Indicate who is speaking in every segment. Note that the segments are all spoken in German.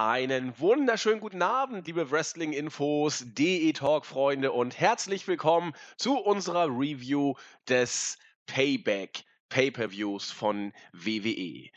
Speaker 1: Einen wunderschönen guten Abend, liebe Wrestling-Infos, DE-Talk-Freunde und herzlich willkommen zu unserer Review des Payback Pay-Per-Views von WWE.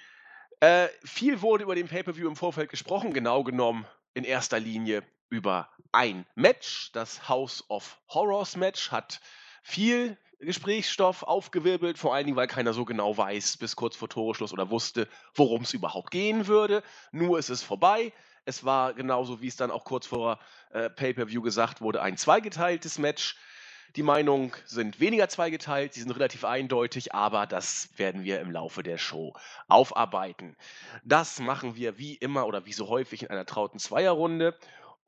Speaker 1: Äh, viel wurde über den Pay-Per-View im Vorfeld gesprochen, genau genommen in erster Linie über ein Match. Das House of Horrors Match hat viel Gesprächsstoff aufgewirbelt, vor allen Dingen, weil keiner so genau weiß, bis kurz vor Toreschluss oder wusste, worum es überhaupt gehen würde. Nur ist es vorbei. Es war genauso, wie es dann auch kurz vor äh, Pay-Per-View gesagt wurde, ein zweigeteiltes Match. Die Meinungen sind weniger zweigeteilt, sie sind relativ eindeutig, aber das werden wir im Laufe der Show aufarbeiten. Das machen wir wie immer oder wie so häufig in einer trauten Zweierrunde.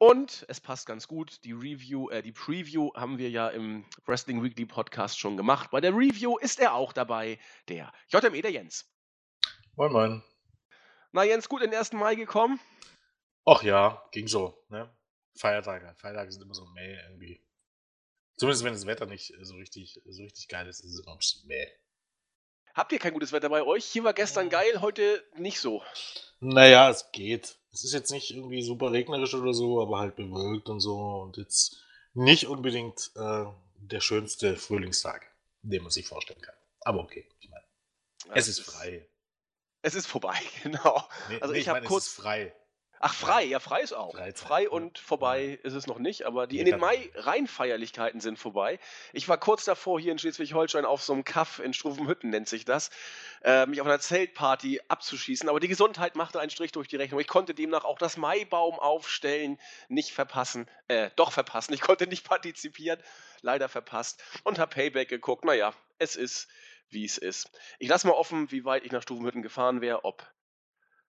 Speaker 1: Und es passt ganz gut, die Review, äh, die Preview haben wir ja im Wrestling Weekly Podcast schon gemacht. Bei der Review ist er auch dabei, der JME, der Jens.
Speaker 2: Moin, moin.
Speaker 1: Na, Jens, gut in den 1. Mai gekommen?
Speaker 2: Ach ja, ging so, ne? Feiertage. Feiertage sind immer so meh irgendwie. Zumindest wenn das Wetter nicht so richtig, so richtig geil ist, ist es immer ein bisschen meh.
Speaker 1: Habt ihr kein gutes Wetter bei euch? Hier war gestern geil, heute nicht so.
Speaker 2: Naja, es geht. Es ist jetzt nicht irgendwie super regnerisch oder so, aber halt bewölkt und so und jetzt nicht unbedingt äh, der schönste Frühlingstag, den man sich vorstellen kann. Aber okay, ich meine, es ist frei.
Speaker 1: Es ist vorbei, genau.
Speaker 2: Nee,
Speaker 1: Also
Speaker 2: nee,
Speaker 1: ich habe
Speaker 2: meine,
Speaker 1: kurz
Speaker 2: Es ist frei.
Speaker 1: Ach, frei, ja, frei ist auch.
Speaker 2: Freizeit,
Speaker 1: frei
Speaker 2: ja.
Speaker 1: und vorbei ist es noch nicht, aber die in den Mai-Rheinfeierlichkeiten sind vorbei. Ich war kurz davor hier in Schleswig-Holstein auf so einem Kaff in Struvenhütten, nennt sich das, äh, mich auf einer Zeltparty abzuschießen, aber die Gesundheit machte einen Strich durch die Rechnung. Ich konnte demnach auch das Maibaum aufstellen nicht verpassen, äh, doch verpassen. Ich konnte nicht partizipieren, leider verpasst und habe Payback geguckt. Naja, es ist, wie es ist. Ich lasse mal offen, wie weit ich nach Struvenhütten gefahren wäre, ob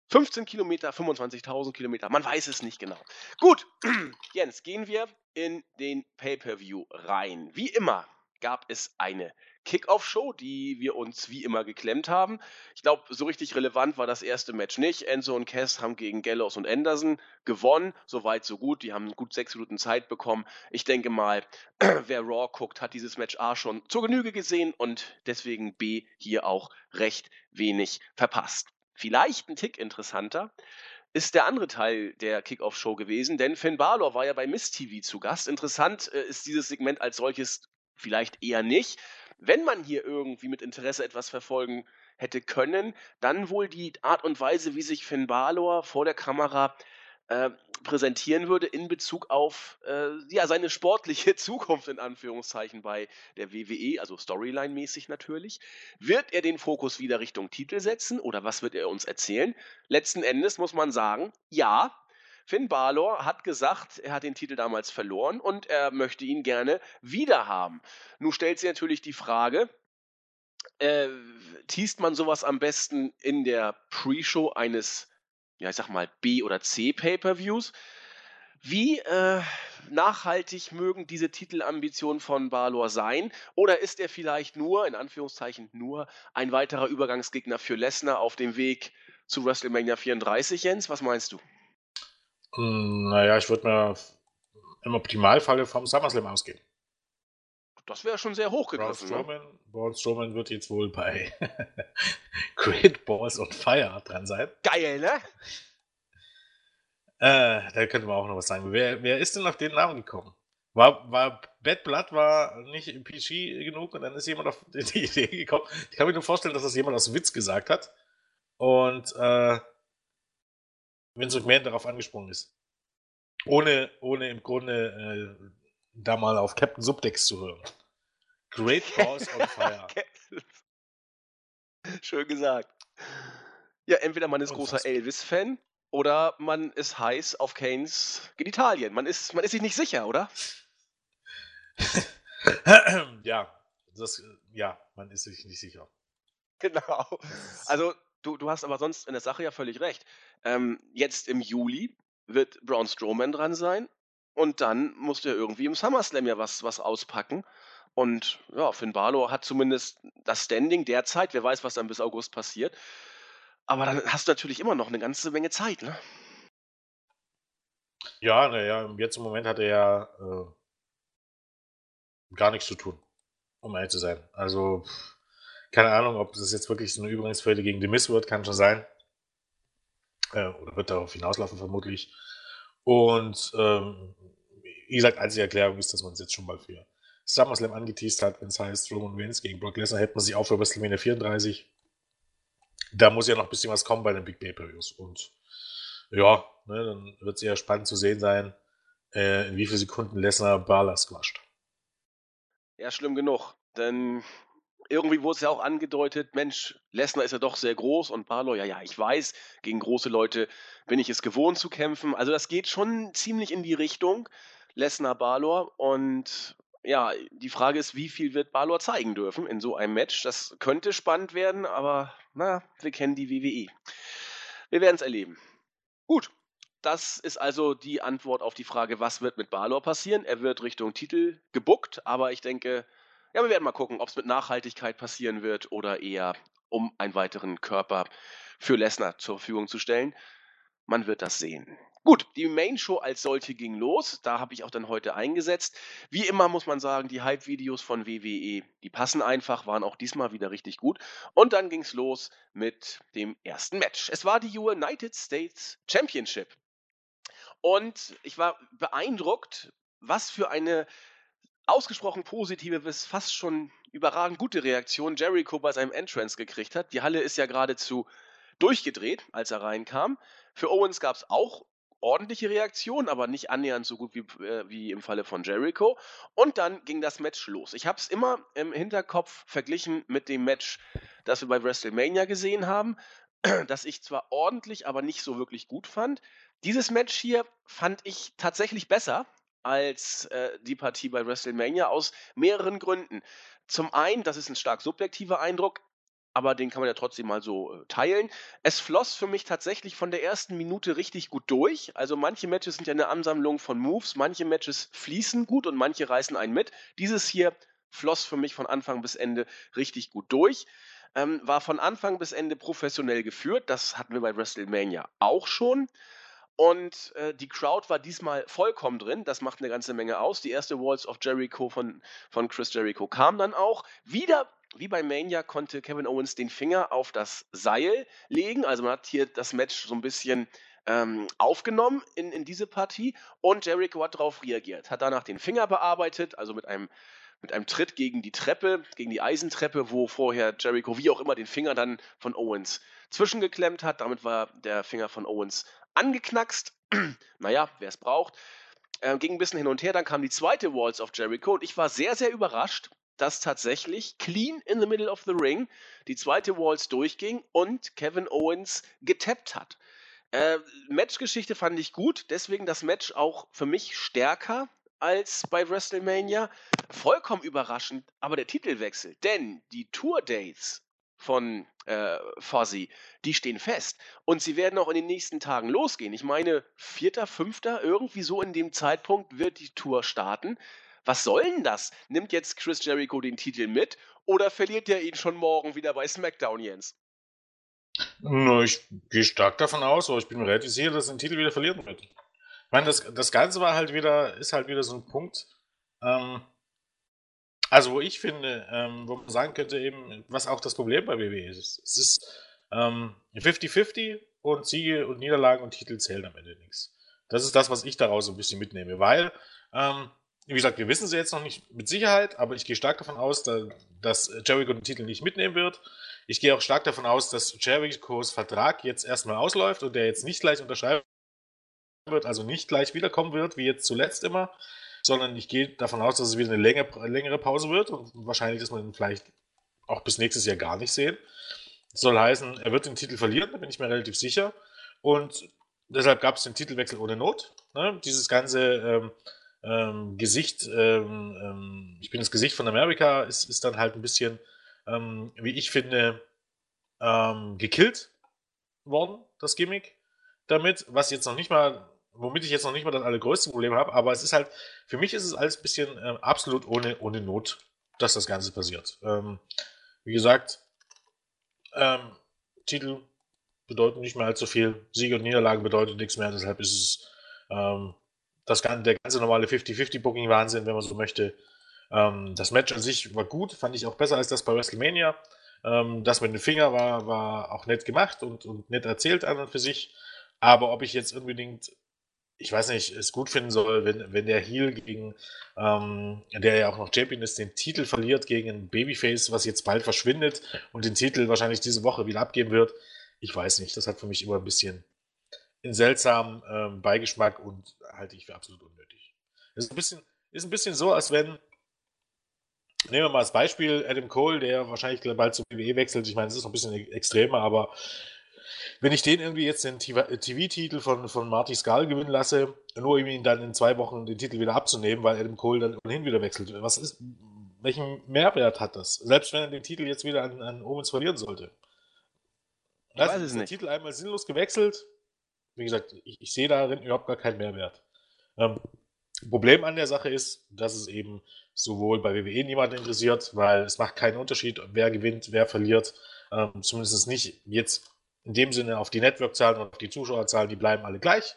Speaker 1: 15 Kilometer, 25.000 Kilometer, man weiß es nicht genau. Gut, Jens, gehen wir in den Pay-Per-View rein. Wie immer gab es eine Kickoff-Show, die wir uns wie immer geklemmt haben. Ich glaube, so richtig relevant war das erste Match nicht. Enzo und Cass haben gegen Gallows und Anderson gewonnen. Soweit, so gut. Die haben gut sechs Minuten Zeit bekommen. Ich denke mal, wer Raw guckt, hat dieses Match A schon zur Genüge gesehen und deswegen B hier auch recht wenig verpasst. Vielleicht ein Tick interessanter ist der andere Teil der Kickoff-Show gewesen, denn Finn Balor war ja bei Miss TV zu Gast. Interessant äh, ist dieses Segment als solches vielleicht eher nicht. Wenn man hier irgendwie mit Interesse etwas verfolgen hätte können, dann wohl die Art und Weise, wie sich Finn Balor vor der Kamera äh, präsentieren würde in Bezug auf äh, ja, seine sportliche Zukunft in Anführungszeichen bei der WWE, also Storyline-mäßig natürlich. Wird er den Fokus wieder Richtung Titel setzen oder was wird er uns erzählen? Letzten Endes muss man sagen, ja, Finn Balor hat gesagt, er hat den Titel damals verloren und er möchte ihn gerne wiederhaben. Nun stellt sich natürlich die Frage, äh, man sowas am besten in der Pre-Show eines, ja ich sag mal, B- oder C-Pay-Per-Views? Wie äh, nachhaltig mögen diese Titelambitionen von Balor sein? Oder ist er vielleicht nur, in Anführungszeichen nur, ein weiterer Übergangsgegner für Lesnar auf dem Weg zu WrestleMania 34, Jens? Was meinst du?
Speaker 2: Hm, Naja, ich würde mir im Optimalfalle vom SummerSlam ausgehen.
Speaker 1: Das wäre schon sehr
Speaker 2: Braun
Speaker 1: hochgegriffen. Ne?
Speaker 2: Strowman, Braun Strowman wird jetzt wohl bei Great Balls on Fire dran sein.
Speaker 1: Geil, ne?
Speaker 2: Äh, da könnte man auch noch was sagen. Wer, wer ist denn auf den Namen gekommen? War, war Bad Blood war nicht PG genug und dann ist jemand auf die Idee gekommen. Ich kann mir nur vorstellen, dass das jemand aus Witz gesagt hat. Und äh, Vince McMahon darauf angesprungen ist. Ohne, ohne im Grunde äh, da mal auf Captain Subdex zu hören. Great Balls on Fire.
Speaker 1: Schön gesagt. Ja, entweder man ist großer
Speaker 2: Unfassbar.
Speaker 1: Elvis-Fan oder man ist heiß auf Kanes Genitalien. Man ist, man ist sich nicht sicher, oder?
Speaker 2: ja, das, ja, man ist sich nicht sicher.
Speaker 1: Genau. Also, du, du hast aber sonst in der Sache ja völlig recht. Ähm, jetzt im Juli wird Braun Strowman dran sein und dann musst du ja irgendwie im SummerSlam ja was, was auspacken. Und ja, Finn Balor hat zumindest das Standing derzeit. Wer weiß, was dann bis August passiert. Aber dann hast du natürlich immer noch eine ganze Menge Zeit, ne?
Speaker 2: Ja, naja, jetzt im Moment hat er ja äh, gar nichts zu tun, um ehrlich zu sein. Also, keine Ahnung, ob das jetzt wirklich so eine Übergangsfelde gegen The Miz wird, kann schon sein. Äh, oder wird darauf hinauslaufen, vermutlich. Und ähm, wie gesagt, einzige Erklärung ist, dass man es jetzt schon mal für SummerSlam angeteased hat, wenn es heißt Roman Reigns gegen Brock Lesnar, hätte man sich auch für WrestleMania 34. Da muss ja noch ein bisschen was kommen bei den Big Pay-Per-Views. Und ja, ne, dann wird es eher spannend zu sehen sein, äh, in wie viele Sekunden Lesnar Barla squasht.
Speaker 1: Ja, schlimm genug. Denn irgendwie wurde es ja auch angedeutet, Mensch, Lesnar ist ja doch sehr groß und Barlow, ja, ja, ich weiß, gegen große Leute bin ich es gewohnt zu kämpfen. Also das geht schon ziemlich in die Richtung Lesnar Balor und ja, die Frage ist, wie viel wird Balor zeigen dürfen in so einem Match? Das könnte spannend werden, aber na, wir kennen die WWE. Wir werden es erleben. Gut, das ist also die Antwort auf die Frage, was wird mit Balor passieren. Er wird Richtung Titel gebuckt, aber ich denke, ja, wir werden mal gucken, ob es mit Nachhaltigkeit passieren wird oder eher um einen weiteren Körper für Lesnar zur Verfügung zu stellen. Man wird das sehen. Gut, die Main Show als solche ging los. Da habe ich auch dann heute eingesetzt. Wie immer muss man sagen, die Hype-Videos von WWE, die passen einfach, waren auch diesmal wieder richtig gut. Und dann ging es los mit dem ersten Match. Es war die United States Championship. Und ich war beeindruckt, was für eine ausgesprochen positive bis fast schon überragend gute Reaktion Jericho bei seinem Entrance gekriegt hat. Die Halle ist ja geradezu durchgedreht, als er reinkam. Für Owens gab es auch ordentliche Reaktionen, aber nicht annähernd so gut wie, äh, wie im Falle von Jericho. Und dann ging das Match los. Ich habe es immer im Hinterkopf verglichen mit dem Match, das wir bei WrestleMania gesehen haben, das ich zwar ordentlich, aber nicht so wirklich gut fand. Dieses Match hier fand ich tatsächlich besser als äh, die Partie bei WrestleMania aus mehreren Gründen. Zum einen, das ist ein stark subjektiver Eindruck, aber den kann man ja trotzdem mal so äh, teilen. Es floss für mich tatsächlich von der ersten Minute richtig gut durch. Also manche Matches sind ja eine Ansammlung von Moves, manche Matches fließen gut und manche reißen einen mit. Dieses hier floss für mich von Anfang bis Ende richtig gut durch. Ähm, war von Anfang bis Ende professionell geführt. Das hatten wir bei WrestleMania auch schon. Und äh, die Crowd war diesmal vollkommen drin. Das macht eine ganze Menge aus. Die erste Walls of Jericho von, von Chris Jericho kam dann auch. Wieder wie bei Mania konnte Kevin Owens den Finger auf das Seil legen. Also man hat hier das Match so ein bisschen ähm, aufgenommen in, in diese Partie und Jericho hat darauf reagiert, hat danach den Finger bearbeitet, also mit einem, mit einem Tritt gegen die Treppe, gegen die Eisentreppe, wo vorher Jericho wie auch immer den Finger dann von Owens zwischengeklemmt hat. Damit war der Finger von Owens angeknackst. naja, wer es braucht. Äh, ging ein bisschen hin und her, dann kam die zweite Walls of Jericho und ich war sehr, sehr überrascht, dass tatsächlich clean in the middle of the ring die zweite Walls durchging und Kevin Owens getappt hat. Äh, Matchgeschichte fand ich gut, deswegen das Match auch für mich stärker als bei WrestleMania. Vollkommen überraschend, aber der Titelwechsel, denn die Tour Dates von äh, Fuzzy, die stehen fest. Und sie werden auch in den nächsten Tagen losgehen. Ich meine, vierter, fünfter, irgendwie so in dem Zeitpunkt wird die Tour starten. Was soll denn das? Nimmt jetzt Chris Jericho den Titel mit oder verliert er ihn schon morgen wieder bei SmackDown, Jens?
Speaker 2: Na, ich gehe stark davon aus, aber ich bin mir relativ sicher, dass er den Titel wieder verlieren wird. Ich meine, das, das Ganze war halt wieder, ist halt wieder so ein Punkt, ähm, also wo ich finde, ähm, wo man sagen könnte eben, was auch das Problem bei WWE ist. Es ist 50-50 ähm, und Siege und Niederlagen und Titel zählen am Ende nichts. Das ist das, was ich daraus so ein bisschen mitnehme, weil ähm, wie gesagt, wir wissen sie jetzt noch nicht mit Sicherheit, aber ich gehe stark davon aus, dass Jericho den Titel nicht mitnehmen wird. Ich gehe auch stark davon aus, dass Jerichos Vertrag jetzt erstmal ausläuft und der jetzt nicht gleich unterschreiben wird, also nicht gleich wiederkommen wird, wie jetzt zuletzt immer, sondern ich gehe davon aus, dass es wieder eine längere, längere Pause wird und wahrscheinlich, dass man ihn vielleicht auch bis nächstes Jahr gar nicht sehen. Das soll heißen, er wird den Titel verlieren, da bin ich mir relativ sicher. Und deshalb gab es den Titelwechsel ohne Not. Ne? Dieses ganze ähm, ähm, Gesicht, ähm, ähm, ich bin das Gesicht von Amerika, ist, ist dann halt ein bisschen, ähm, wie ich finde, ähm, gekillt worden, das Gimmick damit, was jetzt noch nicht mal, womit ich jetzt noch nicht mal das allergrößte Problem habe, aber es ist halt, für mich ist es alles ein bisschen ähm, absolut ohne, ohne Not, dass das Ganze passiert. wie gesagt, Titel bedeuten nicht mehr allzu viel, Siege und Niederlagen bedeuten nichts mehr, deshalb ist es ähm, das, der ganze normale 50-50-Booking-Wahnsinn, wenn man so möchte. Ähm, das Match an sich war gut, fand ich auch besser als das bei WrestleMania. Ähm, das mit dem Finger war, war auch nett gemacht und, und nett erzählt an und für sich. Aber ob ich jetzt unbedingt, ich weiß nicht, es gut finden soll, wenn, wenn der Heel gegen, ähm, der ja auch noch Champion ist, den Titel verliert gegen ein Babyface, was jetzt bald verschwindet und den Titel wahrscheinlich diese Woche wieder abgeben wird, ich weiß nicht. Das hat für mich immer ein bisschen einen seltsamen ähm, Beigeschmack und halte ich für absolut unnötig. ist ein bisschen, ist ein bisschen so, als wenn, nehmen wir mal als Beispiel Adam Cole, der wahrscheinlich bald zur WWE wechselt. Ich meine, es ist noch ein bisschen extremer, aber wenn ich den irgendwie jetzt den TV-Titel von, von Marty Skull gewinnen lasse, nur um ihn dann in zwei Wochen den Titel wieder abzunehmen, weil Adam Cole dann ohnehin wieder wechselt, was ist, welchen Mehrwert hat das? Selbst wenn er den Titel jetzt wieder an, an Owens verlieren sollte. Ich weiß es ist der Titel einmal sinnlos gewechselt. Wie gesagt, ich, ich sehe darin überhaupt gar keinen Mehrwert. Ähm, Problem an der Sache ist, dass es eben sowohl bei WWE niemanden interessiert, weil es macht keinen Unterschied, wer gewinnt, wer verliert. Ähm, zumindest nicht jetzt in dem Sinne auf die Network-Zahlen und auf die Zuschauerzahlen, die bleiben alle gleich,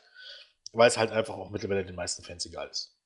Speaker 2: weil es halt einfach auch mittlerweile den meisten Fans egal ist.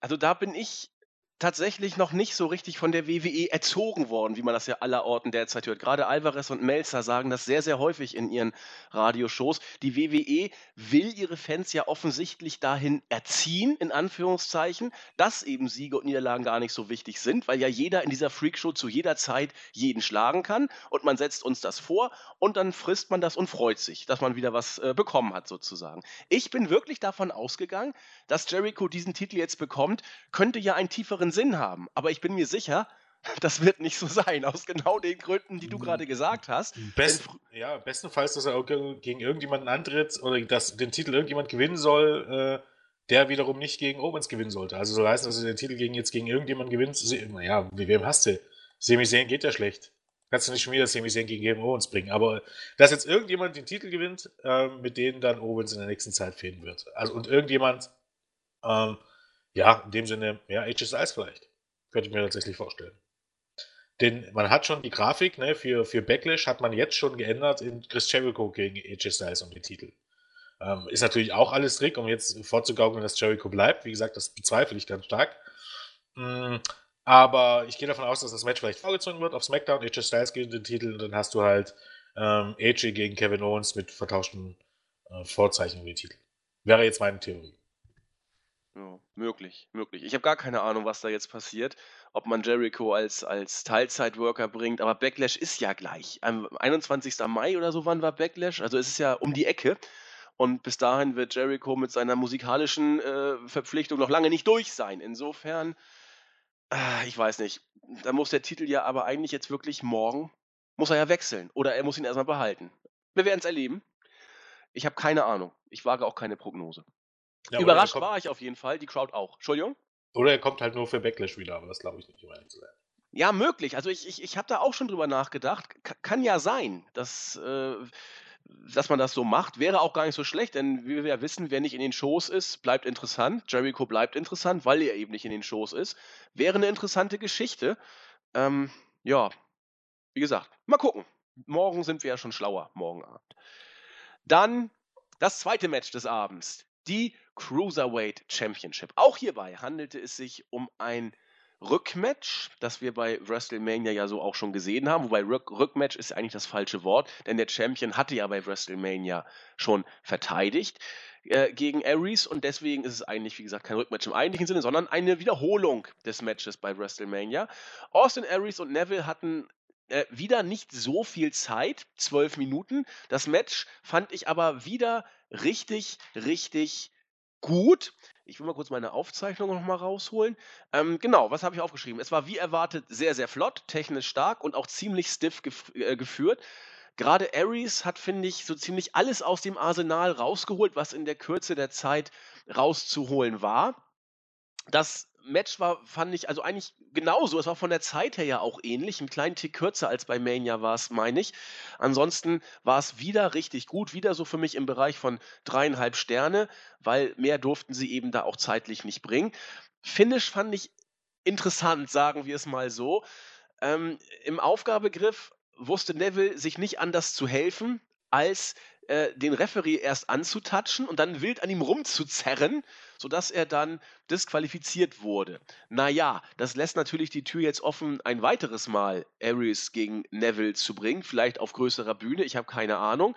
Speaker 1: Also da bin ich tatsächlich noch nicht so richtig von der WWE erzogen worden, wie man das ja allerorten derzeit hört. Gerade Alvarez und Melzer sagen das sehr, sehr häufig in ihren Radioshows. Die WWE will ihre Fans ja offensichtlich dahin erziehen, in Anführungszeichen, dass eben Siege und Niederlagen gar nicht so wichtig sind, weil ja jeder in dieser Freakshow zu jeder Zeit jeden schlagen kann und man setzt uns das vor und dann frisst man das und freut sich, dass man wieder was äh, bekommen hat sozusagen. Ich bin wirklich davon ausgegangen, dass Jericho diesen Titel jetzt bekommt, könnte ja einen tieferen tieferen Sinn haben. Aber ich bin mir sicher, das wird nicht so sein, aus genau den Gründen, die du hm. gerade gesagt hast.
Speaker 2: Best, ja, bestenfalls, dass er gegen irgendjemanden antritt oder dass den Titel irgendjemand gewinnen soll, äh, der wiederum nicht gegen Owens gewinnen sollte. Also soll heißen, dass er den Titel gegen, jetzt gegen irgendjemanden gewinnt. Naja, wie wem hast du? Semi sehen geht ja schlecht. Kannst du nicht schon wieder Semi sehen gegen Owens bringen. Aber dass jetzt irgendjemand den Titel gewinnt, äh, mit denen dann Owens in der nächsten Zeit fehlen wird. Also und irgendjemand ähm, ja, in dem Sinne, ja, Age Styles vielleicht. Könnte ich mir tatsächlich vorstellen. Denn man hat schon die Grafik ne, für, für Backlash hat man jetzt schon geändert in Chris Jericho gegen AJ Styles um den Titel. Ähm, ist natürlich auch alles Trick, um jetzt vorzugaukeln, dass Jericho bleibt. Wie gesagt, das bezweifle ich ganz stark. Mm, aber ich gehe davon aus, dass das Match vielleicht vorgezogen wird auf SmackDown. AJ Styles gegen den Titel und dann hast du halt ähm, AJ gegen Kevin Owens mit vertauschten äh, Vorzeichen um den Titel. Wäre jetzt meine Theorie.
Speaker 1: Ja, möglich, möglich. Ich habe gar keine Ahnung, was da jetzt passiert, ob man Jericho als, als Teilzeitworker bringt, aber Backlash ist ja gleich. Am 21. Mai oder so wann war Backlash? Also es ist ja um die Ecke. Und bis dahin wird Jericho mit seiner musikalischen äh, Verpflichtung noch lange nicht durch sein. Insofern, äh, ich weiß nicht. Da muss der Titel ja aber eigentlich jetzt wirklich morgen, muss er ja wechseln. Oder er muss ihn erstmal behalten. Wir werden es erleben. Ich habe keine Ahnung. Ich wage auch keine Prognose. Ja, Überrascht kommt, war ich auf jeden Fall, die Crowd auch. Entschuldigung?
Speaker 2: Oder er kommt halt nur für Backlash wieder, aber das glaube ich nicht, um ehrlich zu sein.
Speaker 1: Ja, möglich. Also ich, ich, ich habe da auch schon drüber nachgedacht. K kann ja sein, dass, äh, dass man das so macht. Wäre auch gar nicht so schlecht, denn wie wir ja wissen, wer nicht in den Shows ist, bleibt interessant. Jericho bleibt interessant, weil er eben nicht in den Shows ist. Wäre eine interessante Geschichte. Ähm, ja, wie gesagt, mal gucken. Morgen sind wir ja schon schlauer, morgen Abend. Dann das zweite Match des Abends. Die Cruiserweight Championship. Auch hierbei handelte es sich um ein Rückmatch, das wir bei WrestleMania ja so auch schon gesehen haben. Wobei Rück Rückmatch ist eigentlich das falsche Wort, denn der Champion hatte ja bei WrestleMania schon verteidigt äh, gegen Aries und deswegen ist es eigentlich, wie gesagt, kein Rückmatch im eigentlichen Sinne, sondern eine Wiederholung des Matches bei WrestleMania. Austin Aries und Neville hatten äh, wieder nicht so viel Zeit, zwölf Minuten. Das Match fand ich aber wieder richtig, richtig gut. Ich will mal kurz meine Aufzeichnung noch mal rausholen. Ähm, genau, was habe ich aufgeschrieben? Es war wie erwartet sehr, sehr flott, technisch stark und auch ziemlich stiff gef äh, geführt. Gerade Ares hat, finde ich, so ziemlich alles aus dem Arsenal rausgeholt, was in der Kürze der Zeit rauszuholen war. Das Match war, fand ich, also eigentlich genauso. Es war von der Zeit her ja auch ähnlich. Einen kleinen Tick kürzer als bei Mania war es, meine ich. Ansonsten war es wieder richtig gut. Wieder so für mich im Bereich von dreieinhalb Sterne, weil mehr durften sie eben da auch zeitlich nicht bringen. Finish fand ich interessant, sagen wir es mal so. Ähm, Im Aufgabegriff wusste Neville sich nicht anders zu helfen, als äh, den Referee erst anzutatschen und dann wild an ihm rumzuzerren, sodass er dann disqualifiziert wurde. Naja, das lässt natürlich die Tür jetzt offen, ein weiteres Mal Aries gegen Neville zu bringen, vielleicht auf größerer Bühne, ich habe keine Ahnung.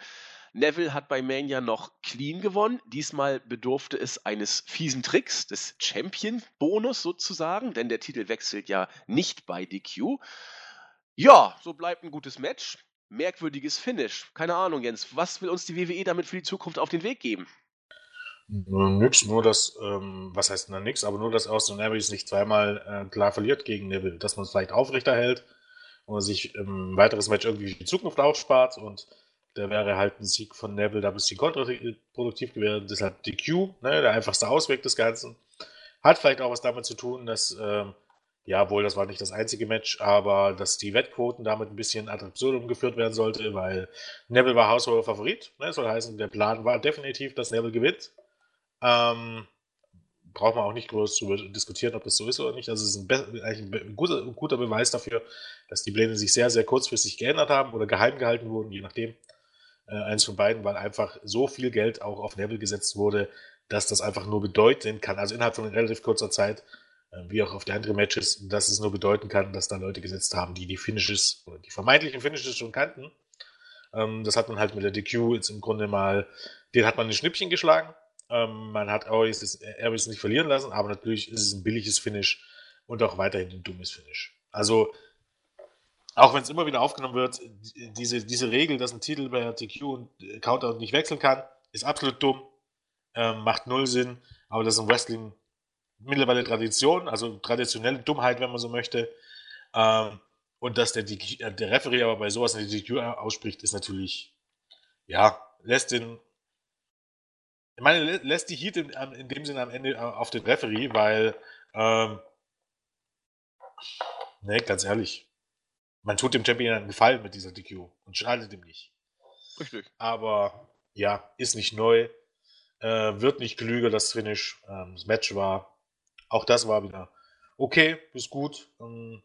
Speaker 1: Neville hat bei Mania noch clean gewonnen. Diesmal bedurfte es eines fiesen Tricks, des Champion-Bonus sozusagen, denn der Titel wechselt ja nicht bei DQ. Ja, so bleibt ein gutes Match. Merkwürdiges Finish. Keine Ahnung, Jens. Was will uns die WWE damit für die Zukunft auf den Weg geben?
Speaker 2: Nix, nur dass, ähm, was heißt denn nix, aber nur, dass Austin Aries nicht zweimal äh, klar verliert gegen Neville, dass man es vielleicht aufrechterhält und sich im weiteres Match irgendwie die Zukunft aufspart und da wäre halt ein Sieg von Neville da ein bisschen kontraproduktiv gewesen. Deshalb DQ, ne, der einfachste Ausweg des Ganzen. Hat vielleicht auch was damit zu tun, dass, ähm, ja, wohl, das war nicht das einzige Match, aber dass die Wettquoten damit ein bisschen ad absurdum geführt werden sollte, weil Neville war haushoher Favorit. Ne, soll heißen, der Plan war definitiv, dass Neville gewinnt. Ähm, braucht man auch nicht groß darüber diskutieren, ob das so ist oder nicht. Also es ist ein, eigentlich ein guter, guter, Beweis dafür, dass die Pläne sich sehr, sehr kurzfristig geändert haben oder geheim gehalten wurden, je nachdem. Äh, eins von beiden, weil einfach so viel Geld auch auf Neville gesetzt wurde, dass das einfach nur bedeuten kann, also innerhalb von relativ kurzer Zeit, wie auch auf die anderen Matches, dass es nur bedeuten kann, dass da Leute gesetzt haben, die die Finishes oder die vermeintlichen Finishes schon kannten. Ähm, das hat man halt mit der DQ jetzt im Grunde mal, den hat man ein Schnippchen geschlagen ähm, man hat Airways, Airways nicht verlieren lassen, aber natürlich ist es ein billiges Finish und auch weiterhin ein dummes Finish. Also, auch wenn es immer wieder aufgenommen wird, diese, diese Regel, dass ein Titel bei TQ und Counter nicht wechseln kann, ist absolut dumm, ähm, macht null Sinn, aber das ist im Wrestling mittlerweile Tradition, also traditionelle Dummheit, wenn man so möchte. Ähm, und dass der, der Referee aber bei sowas eine DQ ausspricht, ist natürlich, ja, lässt den ich meine, lässt die Heat in, in dem Sinne am Ende äh, auf den Referee, weil, ähm, ne, ganz ehrlich, man tut dem Champion einen Gefallen mit dieser DQ und schadet ihm nicht. Richtig. Aber ja, ist nicht neu, äh, wird nicht klüger, das Finish. Ähm, das Match war, auch das war wieder okay, ist gut. Ähm,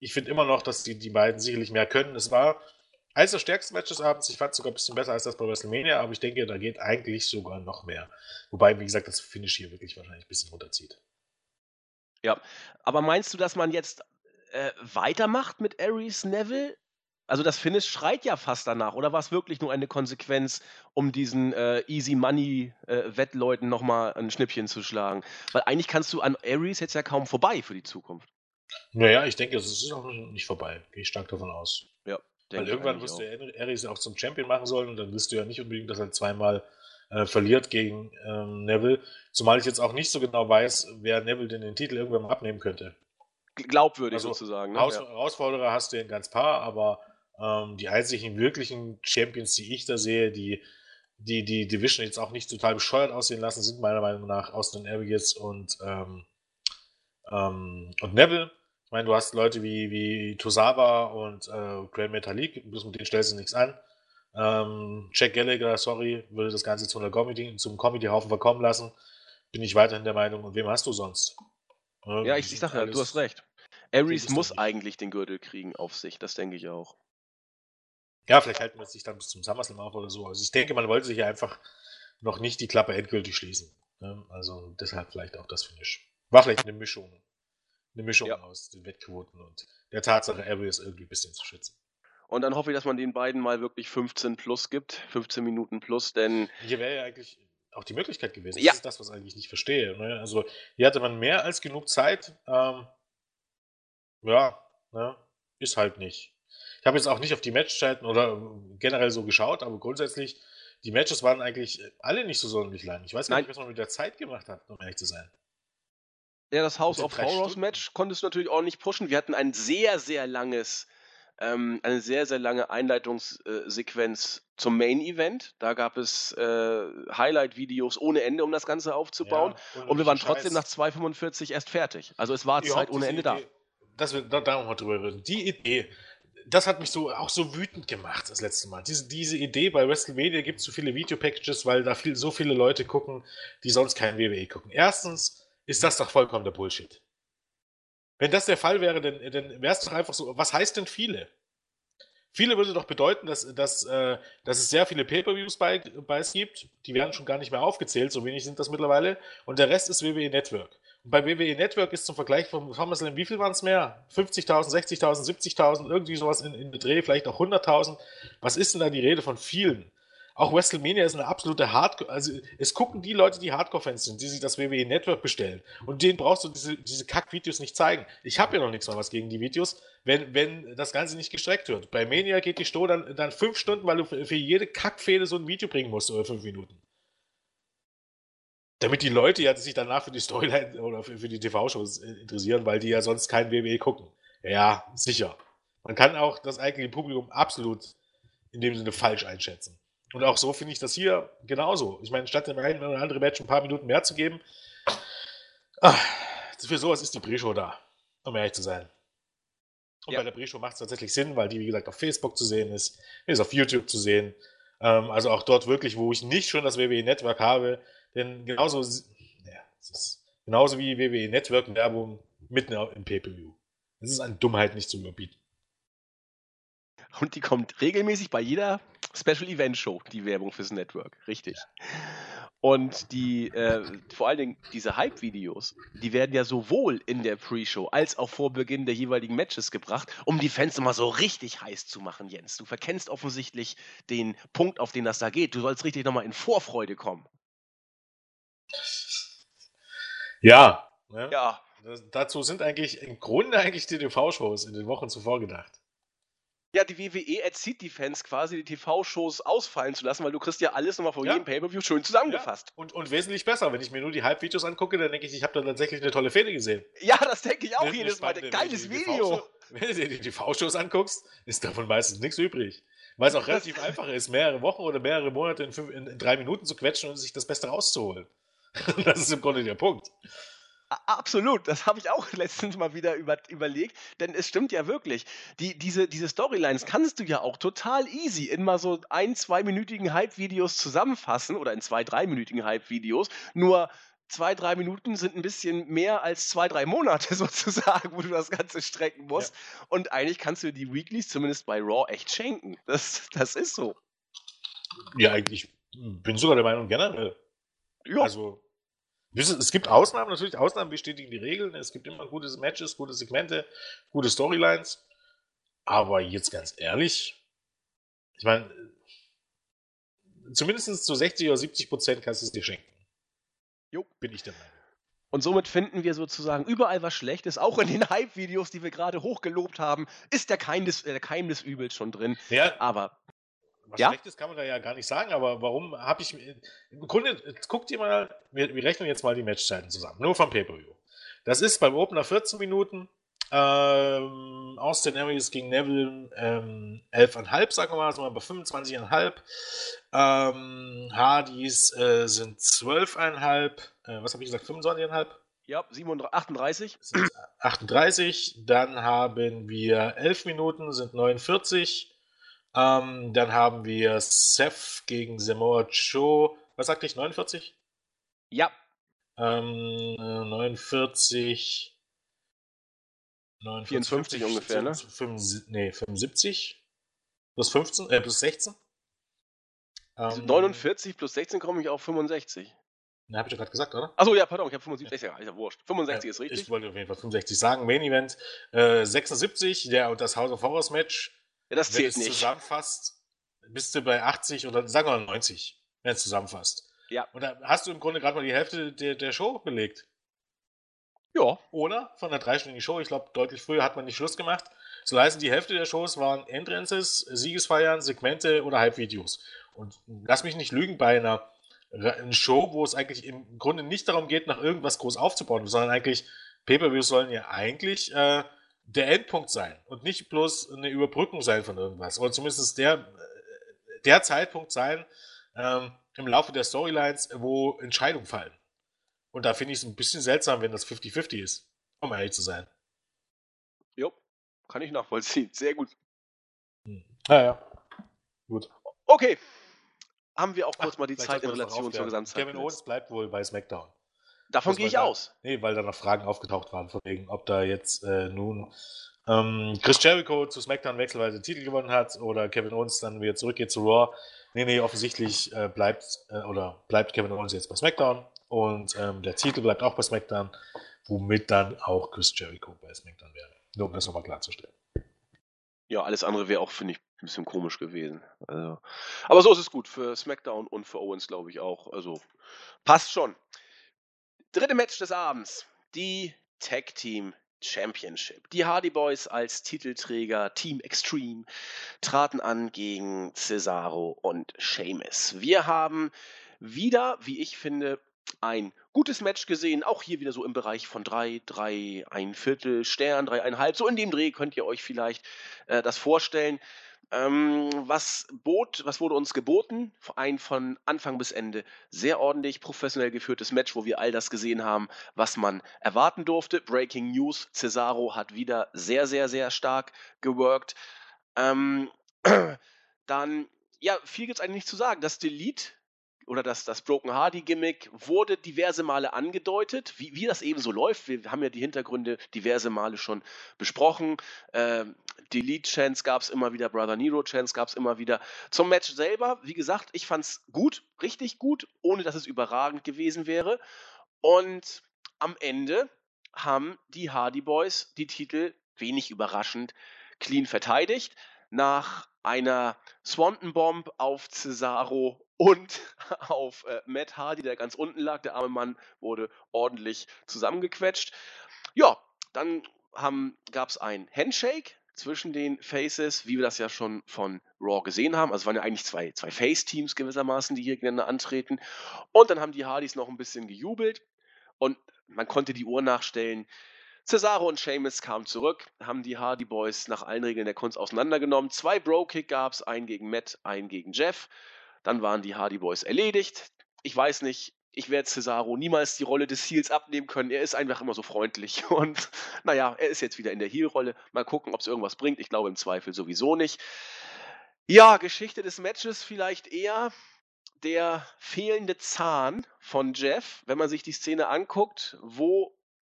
Speaker 2: ich finde immer noch, dass die, die beiden sicherlich mehr können. Es war eines der stärksten Matches abends. Ich fand es sogar ein bisschen besser als das bei WrestleMania, aber ich denke, da geht eigentlich sogar noch mehr. Wobei, wie gesagt, das Finish hier wirklich wahrscheinlich ein bisschen runterzieht.
Speaker 1: Ja, aber meinst du, dass man jetzt äh, weitermacht mit Aries Neville? Also das Finish schreit ja fast danach, oder war es wirklich nur eine Konsequenz, um diesen äh, Easy Money äh, Wettleuten nochmal ein Schnippchen zu schlagen? Weil eigentlich kannst du an Aries jetzt ja kaum vorbei für die Zukunft.
Speaker 2: Naja, ich denke, es ist auch nicht vorbei. Gehe ich stark davon aus. Ja. Weil irgendwann wirst du Aries auch zum Champion machen sollen und dann wirst du ja nicht unbedingt, dass er zweimal äh, verliert gegen ähm, Neville. Zumal ich jetzt auch nicht so genau weiß, wer Neville denn den Titel irgendwann mal abnehmen könnte.
Speaker 1: Glaubwürdig also, sozusagen.
Speaker 2: Ne? Haus ja. Herausforderer hast du ja ein ganz paar, aber ähm, die einzigen wirklichen Champions, die ich da sehe, die die die Division jetzt auch nicht total bescheuert aussehen lassen, sind meiner Meinung nach Austin Aries und, ähm, ähm, und Neville. Ich meine, du hast Leute wie, wie Tosawa und äh, Grand Metalik, bloß mit denen stellst du nichts an. Ähm, Jack Gallagher, sorry, würde das Ganze zu einer Comedy, zum Comedy-Haufen verkommen lassen. Bin ich weiterhin der Meinung. Und wem hast du sonst?
Speaker 1: Ja, ich, ich sage ja, du hast recht. Aries muss eigentlich den Gürtel kriegen auf sich, das denke ich auch.
Speaker 2: Ja, vielleicht halten wir sich dann bis zum SummerSlam auf oder so. Also ich denke, man wollte sich ja einfach noch nicht die Klappe endgültig schließen. Ne? Also deshalb vielleicht auch das Finish. War vielleicht eine Mischung eine Mischung ja. aus den Wettquoten und der Tatsache, Arius irgendwie ein bisschen zu schützen.
Speaker 1: Und dann hoffe ich, dass man den beiden mal wirklich 15 plus gibt, 15 Minuten plus, denn.
Speaker 2: Hier wäre ja eigentlich auch die Möglichkeit gewesen. Ja. Das ist das, was ich eigentlich nicht verstehe. Ne? Also hier hatte man mehr als genug Zeit. Ähm, ja, ne? ist halt nicht. Ich habe jetzt auch nicht auf die Matchzeiten oder generell so geschaut, aber grundsätzlich, die Matches waren eigentlich alle nicht so sonderlich lang. Ich weiß gar Nein. nicht, was man mit der Zeit gemacht hat, um ehrlich zu sein.
Speaker 1: Ja, das House of Horrors? Match konntest du natürlich auch nicht pushen. Wir hatten ein sehr, sehr langes, ähm, eine sehr, sehr lange Einleitungssequenz zum Main Event. Da gab es äh, Highlight-Videos ohne Ende, um das Ganze aufzubauen. Ja, und, wir waren trotzdem nach 2,45 erst fertig. Also es war Zeit ohne Ende
Speaker 2: Idee, da. Dass wir da, da mal drüber reden. Die Idee, das hat mich so auch so wütend gemacht das letzte Mal. Diese, diese Idee, bei WrestleMania gibt es so viele Videopackages, weil da viel, so viele Leute gucken, die sonst kein WWE gucken. Erstens, ist das doch vollkommen der Bullshit. Wenn das der Fall wäre, dann, dann wäre es doch einfach so, was heißt denn viele? Viele würde doch bedeuten, dass, dass, äh, dass es sehr viele Pay-Per-Views bei, bei es gibt. Die werden schon gar nicht mehr aufgezählt, so wenig sind das mittlerweile. Und der Rest ist WWE Network. Bei WWE Network ist zum Vergleich vom SummerSlam, wie viel waren es mehr? 50.000, 60.000, 70.000, irgendwie sowas in, in Dreh, vielleicht auch 100.000. Was ist denn da die Rede von vielen? auch WrestleMania ist eine absolute Hardcore, also es gucken die Leute, die Hardcore-Fans sind, die sich das WWE Network bestellen. Und denen brauchst du diese, diese Kack-Videos nicht zeigen. Ich habe ja noch nichts mehr was gegen die Videos, wenn, wenn das Ganze nicht gestreckt wird. Bei Mania geht die Show dann, dann fünf Stunden, weil du für jede Kackfehde so ein Video bringen musst, oder fünf Minuten. Damit die Leute ja sich danach für die Storyline oder für, für die TV-Shows interessieren, weil die ja sonst kein WWE gucken. Ja, sicher. Man kann auch das eigentliche Publikum absolut in dem Sinne falsch einschätzen. Und auch so finde ich das hier genauso. Ich meine, statt dem einen oder anderen Match ein paar Minuten mehr zu geben, ach, für sowas ist die Pre-Show da, um ehrlich zu sein. Und ja. bei der Pre-Show macht es tatsächlich Sinn, weil die, wie gesagt, auf Facebook zu sehen ist, ist auf YouTube zu sehen. Ähm, also auch dort wirklich, wo ich nicht schon das WWE Network habe, denn genauso, ja, genauso wie WWE Network Werbung mitten im Pay-Per-View. Es ist eine Dummheit nicht zu überbieten.
Speaker 1: Und die kommt regelmäßig bei jeder Special Event Show, die Werbung fürs Network. Richtig. Und die, äh, vor allen Dingen diese Hype-Videos, die werden ja sowohl in der Pre-Show als auch vor Beginn der jeweiligen Matches gebracht, um die Fans immer so richtig heiß zu machen, Jens. Du verkennst offensichtlich den Punkt, auf den das da geht. Du sollst richtig nochmal in Vorfreude kommen.
Speaker 2: Ja. Ne? Ja. Das, dazu sind eigentlich im Grunde eigentlich die TV-Shows in den Wochen zuvor gedacht.
Speaker 1: Ja, die WWE erzieht die Fans quasi, die TV-Shows ausfallen zu lassen, weil du kriegst ja alles nochmal vor ja. jedem Pay-Per-View schön zusammengefasst.
Speaker 2: Ja. Und, und wesentlich besser. Wenn ich mir nur die Hype-Videos angucke, dann denke ich, ich habe da tatsächlich eine tolle Fehde gesehen.
Speaker 1: Ja, das denke ich auch eine, jedes Mal. Geiles Video.
Speaker 2: Wenn du dir die TV-Shows anguckst, ist davon meistens nichts übrig. Weil es auch relativ einfach ist, mehrere Wochen oder mehrere Monate in, fünf, in, in drei Minuten zu quetschen und sich das Beste rauszuholen. das ist im Grunde der Punkt.
Speaker 1: Absolut, das habe ich auch letztens mal wieder über, überlegt, denn es stimmt ja wirklich. Die, diese, diese Storylines kannst du ja auch total easy in mal so ein, zweiminütigen Hype-Videos zusammenfassen oder in zwei, dreiminütigen Hype-Videos. Nur zwei, drei Minuten sind ein bisschen mehr als zwei, drei Monate sozusagen, wo du das Ganze strecken musst. Ja. Und eigentlich kannst du die Weeklies zumindest bei Raw echt schenken. Das, das ist so.
Speaker 2: Ja, ich bin sogar der Meinung generell. Ja. Also es gibt Ausnahmen, natürlich, Ausnahmen bestätigen die Regeln. Es gibt immer gute Matches, gute Segmente, gute Storylines. Aber jetzt ganz ehrlich, ich meine, zumindest zu 60 oder 70 Prozent kannst du es dir schenken.
Speaker 1: Jo. Bin ich der Meinung. Und somit finden wir sozusagen überall was Schlechtes. Auch in den Hype-Videos, die wir gerade hochgelobt haben, ist der Keim des, der Keim des Übels schon drin.
Speaker 2: Ja, aber was ja? Schlechtes kann man da ja gar nicht sagen, aber warum habe ich. Im Grunde, guckt ihr mal, wir, wir, rechnen jetzt mal die Matchzeiten zusammen, nur vom Pay-Per-View. Das ist beim Opener 14 Minuten, ähm, Austin Aries gegen Neville ähm, 11,5, sagen wir mal, sind wir bei 25,5. Ähm, Hardys äh, sind 12,5. Äh, was habe ich gesagt, 25,5?
Speaker 1: Ja, 38.
Speaker 2: 38. Dann haben wir 11 Minuten, sind 49. Ähm, dann haben wir Seth gegen Samoa Joe. Was sagte ich? 49?
Speaker 1: Ja.
Speaker 2: Ähm, 49.
Speaker 1: 49 54 ungefähr, ne?
Speaker 2: 5, nee, 75. Plus 15, äh, plus 16.
Speaker 1: Also ähm, 49 plus 16 komme ich auf 65.
Speaker 2: Ne, habe ich doch gerade gesagt, oder?
Speaker 1: Achso, ja, pardon, ich habe 75, ja, ist ja wurscht. 65 ja, ist richtig.
Speaker 2: Ich wollte auf jeden Fall 65 sagen. Main Event äh, 76, der und das House of Horrors Match
Speaker 1: ja, das zählt
Speaker 2: wenn
Speaker 1: nicht.
Speaker 2: zusammenfasst, bist du bei 80 oder sagen wir mal 90, wenn es zusammenfasst.
Speaker 1: Ja.
Speaker 2: Und da hast du im Grunde gerade mal die Hälfte der, der Show belegt.
Speaker 1: Ja.
Speaker 2: Oder? Von der dreistündigen Show. Ich glaube, deutlich früher hat man nicht Schluss gemacht. So heißen, die Hälfte der Shows waren Entrances, Siegesfeiern, Segmente oder Hype-Videos. Und lass mich nicht lügen, bei einer, einer Show, wo es eigentlich im Grunde nicht darum geht, nach irgendwas groß aufzubauen, sondern eigentlich, Pay-Per-Views sollen ja eigentlich äh, der Endpunkt sein und nicht bloß eine Überbrückung sein von irgendwas. Oder zumindest der, der Zeitpunkt sein ähm, im Laufe der Storylines, wo Entscheidungen fallen. Und da finde ich es ein bisschen seltsam, wenn das 50-50 ist, um ehrlich zu sein.
Speaker 1: Jo, kann ich nachvollziehen. Sehr gut.
Speaker 2: Hm. Ja, ja. Gut.
Speaker 1: Okay. Haben wir auch kurz Ach, mal die Zeit in Relation zur Gesamtzeit.
Speaker 2: Kevin Owens bleibt wohl bei SmackDown.
Speaker 1: Davon gehe ich
Speaker 2: da,
Speaker 1: aus.
Speaker 2: Nee, weil da noch Fragen aufgetaucht waren, von wegen, ob da jetzt äh, nun ähm, Chris Jericho zu SmackDown wechselweise den Titel gewonnen hat oder Kevin Owens dann wieder zurückgeht zu Raw. Nee, nee, offensichtlich äh, bleibt äh, oder bleibt Kevin Owens jetzt bei SmackDown und ähm, der Titel bleibt auch bei SmackDown, womit dann auch Chris Jericho bei SmackDown wäre. Nur um das nochmal klarzustellen.
Speaker 1: Ja, alles andere wäre auch, finde ich, ein bisschen komisch gewesen. Also, aber so ist es gut für SmackDown und für Owens, glaube ich auch. Also passt schon. Dritte Match des Abends. Die Tag Team Championship. Die Hardy Boys als Titelträger Team Extreme traten an gegen Cesaro und Sheamus. Wir haben wieder, wie ich finde, ein gutes Match gesehen. Auch hier wieder so im Bereich von drei, drei, ein Viertel Stern, dreieinhalb. So in dem Dreh könnt ihr euch vielleicht äh, das vorstellen. Ähm, was, bot, was wurde uns geboten? Ein von Anfang bis Ende sehr ordentlich professionell geführtes Match, wo wir all das gesehen haben, was man erwarten durfte. Breaking News: Cesaro hat wieder sehr, sehr, sehr stark geworkt. Ähm, dann, ja, viel gibt es eigentlich nicht zu sagen. Das Delete oder das, das Broken Hardy Gimmick wurde diverse Male angedeutet, wie, wie das eben so läuft. Wir haben ja die Hintergründe diverse Male schon besprochen. Ähm, Delete Chance gab es immer wieder, Brother Nero Chance gab es immer wieder. Zum Match selber, wie gesagt, ich fand es gut, richtig gut, ohne dass es überragend gewesen wäre. Und am Ende haben die Hardy Boys die Titel wenig überraschend clean verteidigt. Nach einer Swanton Bomb auf Cesaro und auf äh, Matt Hardy, der ganz unten lag. Der arme Mann wurde ordentlich zusammengequetscht. Ja, dann gab es ein Handshake zwischen den Faces, wie wir das ja schon von Raw gesehen haben. Also es waren ja eigentlich zwei, zwei Face-Teams gewissermaßen, die hier gegeneinander antreten. Und dann haben die Hardys noch ein bisschen gejubelt und man konnte die Uhr nachstellen. Cesaro und Sheamus kamen zurück, haben die Hardy Boys nach allen Regeln der Kunst auseinandergenommen. Zwei Bro-Kick gab es, einen gegen Matt, einen gegen Jeff. Dann waren die Hardy Boys erledigt. Ich weiß nicht, ich werde Cesaro niemals die Rolle des Heels abnehmen können. Er ist einfach immer so freundlich. Und naja, er ist jetzt wieder in der Heel-Rolle. Mal gucken, ob es irgendwas bringt. Ich glaube im Zweifel sowieso nicht. Ja, Geschichte des Matches vielleicht eher der fehlende Zahn von Jeff. Wenn man sich die Szene anguckt, wo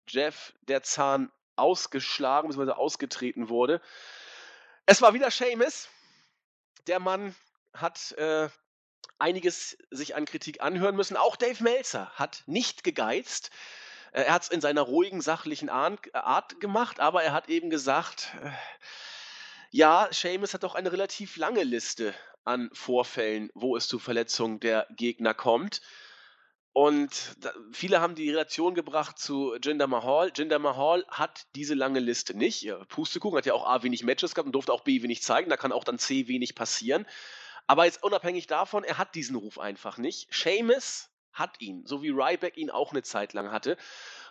Speaker 1: Jeff der Zahn ausgeschlagen bzw. ausgetreten wurde. Es war wieder Seamus. Der Mann hat äh, einiges sich an Kritik anhören müssen. Auch Dave Meltzer hat nicht gegeizt. Äh, er hat es in seiner ruhigen, sachlichen Art gemacht, aber er hat eben gesagt, äh, ja, Seamus hat doch eine relativ lange Liste an Vorfällen, wo es zu Verletzungen der Gegner kommt. Und viele haben die Relation gebracht zu Jinder Mahal. Jinder Mahal hat diese lange Liste nicht. Pustekuchen hat ja auch A wenig Matches gehabt und durfte auch B wenig zeigen. Da kann auch dann C wenig passieren. Aber jetzt unabhängig davon, er hat diesen Ruf einfach nicht. Seamus hat ihn, so wie Ryback ihn auch eine Zeit lang hatte.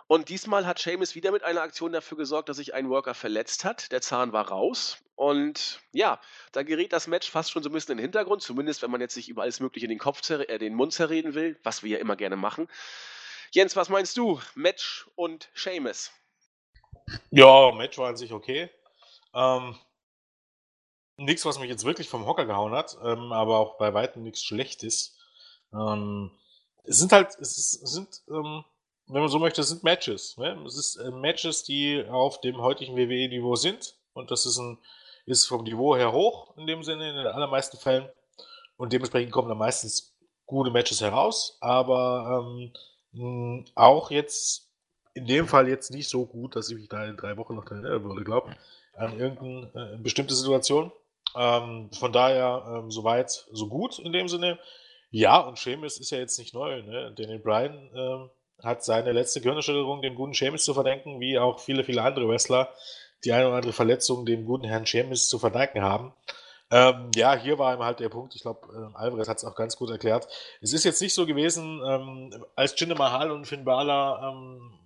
Speaker 1: Und diesmal hat Seamus wieder mit einer Aktion dafür gesorgt, dass sich ein Worker verletzt hat. Der Zahn war raus. Und ja, da gerät das Match fast schon so ein bisschen in den Hintergrund, zumindest wenn man jetzt sich über alles Mögliche in den Kopf äh, den Mund zerreden will, was wir ja immer gerne machen. Jens, was meinst du? Match und Seamus?
Speaker 2: Ja, Match war an sich okay. Ähm, nichts, was mich jetzt wirklich vom Hocker gehauen hat, ähm, aber auch bei weitem nichts Schlechtes. Ähm, es sind halt, es, ist, es sind, ähm, wenn man so möchte, es sind Matches. Ne? Es ist äh, Matches, die auf dem heutigen WWE-Niveau sind. Und das ist ein, ist vom Niveau her hoch, in dem Sinne, in den allermeisten Fällen. Und dementsprechend kommen da meistens gute Matches heraus, aber ähm, auch jetzt in dem Fall jetzt nicht so gut, dass ich mich da in drei Wochen noch dran erinnern würde, glaube an irgendeine äh, bestimmte Situation. Ähm, von daher, ähm, soweit, so gut in dem Sinne. Ja, und Seamus ist ja jetzt nicht neu. Ne? Daniel Bryan ähm, hat seine letzte Gehirnerschütterung dem guten Seamus zu verdenken, wie auch viele, viele andere Wrestler die eine oder andere Verletzung dem guten Herrn Seamus zu verdanken haben. Ähm, ja, hier war ihm halt der Punkt, ich glaube, äh, Alvarez hat es auch ganz gut erklärt. Es ist jetzt nicht so gewesen, ähm, als Jinder Mahal und Finn Balor ähm,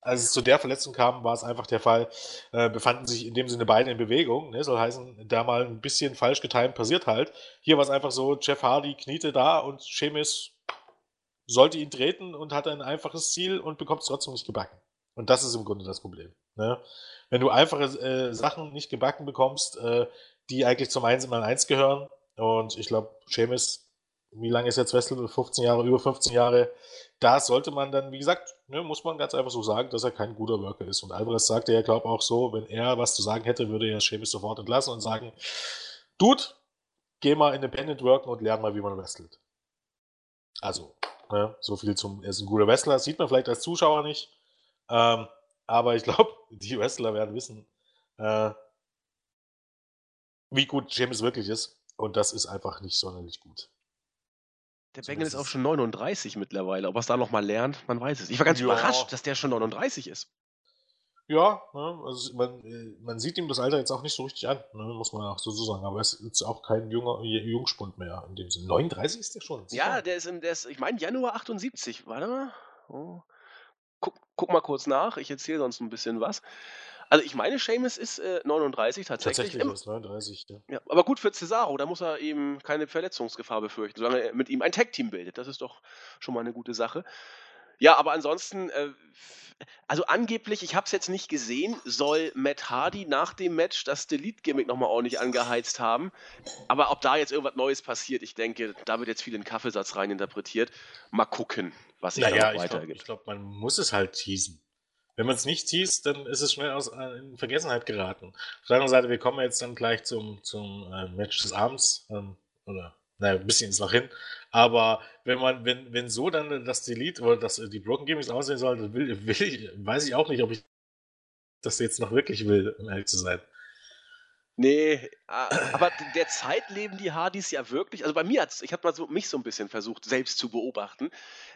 Speaker 2: als es zu der Verletzung kam, war es einfach der Fall, äh, befanden sich in dem Sinne beide in Bewegung. Ne? Soll heißen, da mal ein bisschen falsch getimt passiert halt. Hier war es einfach so, Jeff Hardy kniete da und Sheamus sollte ihn treten und hatte ein einfaches Ziel und bekommt es trotzdem nicht gebacken. Und das ist im Grunde das Problem. Ne? Wenn du einfache äh, Sachen nicht gebacken bekommst, äh, die eigentlich zum 1 mal 1 gehören, und ich glaube, Sheamus wie lange ist jetzt Wessel? 15 Jahre, über 15 Jahre. Da sollte man dann, wie gesagt, ne, muss man ganz einfach so sagen, dass er kein guter Worker ist. Und Alvarez sagte ja, glaube auch so, wenn er was zu sagen hätte, würde er Sheamus sofort entlassen und sagen, Dude, geh mal independent worken und lern mal, wie man wrestelt. Also, ne, so viel zum, er ist ein guter Wrestler, sieht man vielleicht als Zuschauer nicht. Ähm, aber ich glaube, die Wrestler werden wissen, äh, wie gut James wirklich ist. Und das ist einfach nicht sonderlich gut.
Speaker 1: Der Bengel ist auch schon 39 mittlerweile. Ob er es da nochmal lernt, man weiß es. Ich war ganz ja. überrascht, dass der schon 39 ist.
Speaker 2: Ja, ne, also man, äh, man sieht ihm das Alter jetzt auch nicht so richtig an, ne, muss man auch so sagen. Aber er ist jetzt auch kein junger Jungspund mehr in dem Sinne. 39 ist der schon.
Speaker 1: Ja, der ist, im, der ist ich meine, Januar 78. Warte mal. Oh. Guck, guck mal kurz nach, ich erzähle sonst ein bisschen was. Also ich meine, Seamus ist äh, 39 tatsächlich.
Speaker 2: Tatsächlich ist 39, ja.
Speaker 1: ja. Aber gut für Cesaro, da muss er eben keine Verletzungsgefahr befürchten, solange er mit ihm ein Tag-Team bildet. Das ist doch schon mal eine gute Sache. Ja, aber ansonsten, äh, also angeblich, ich habe es jetzt nicht gesehen, soll Matt Hardy nach dem Match das Delete-Gimmick nochmal ordentlich angeheizt haben. Aber ob da jetzt irgendwas Neues passiert, ich denke, da wird jetzt viel in den Kaffeesatz reininterpretiert. Mal gucken, was sich naja, da noch weitergibt.
Speaker 2: Ich glaube, glaub, man muss es halt teasen. Wenn man es nicht teast, dann ist es schnell aus, äh, in Vergessenheit geraten. Auf der anderen Seite, wir kommen jetzt dann gleich zum, zum äh, Match des Abends. Ähm, oder naja, ein bisschen ist noch hin. Aber wenn man, wenn, wenn so dann das Delete oder das, die Broken Gimmicks aussehen soll, dann will, will ich, weiß ich auch nicht, ob ich das jetzt noch wirklich will, um ehrlich zu sein.
Speaker 1: Nee, aber derzeit leben die Hardys ja wirklich. Also bei mir hat's, ich habe mal so mich so ein bisschen versucht, selbst zu beobachten.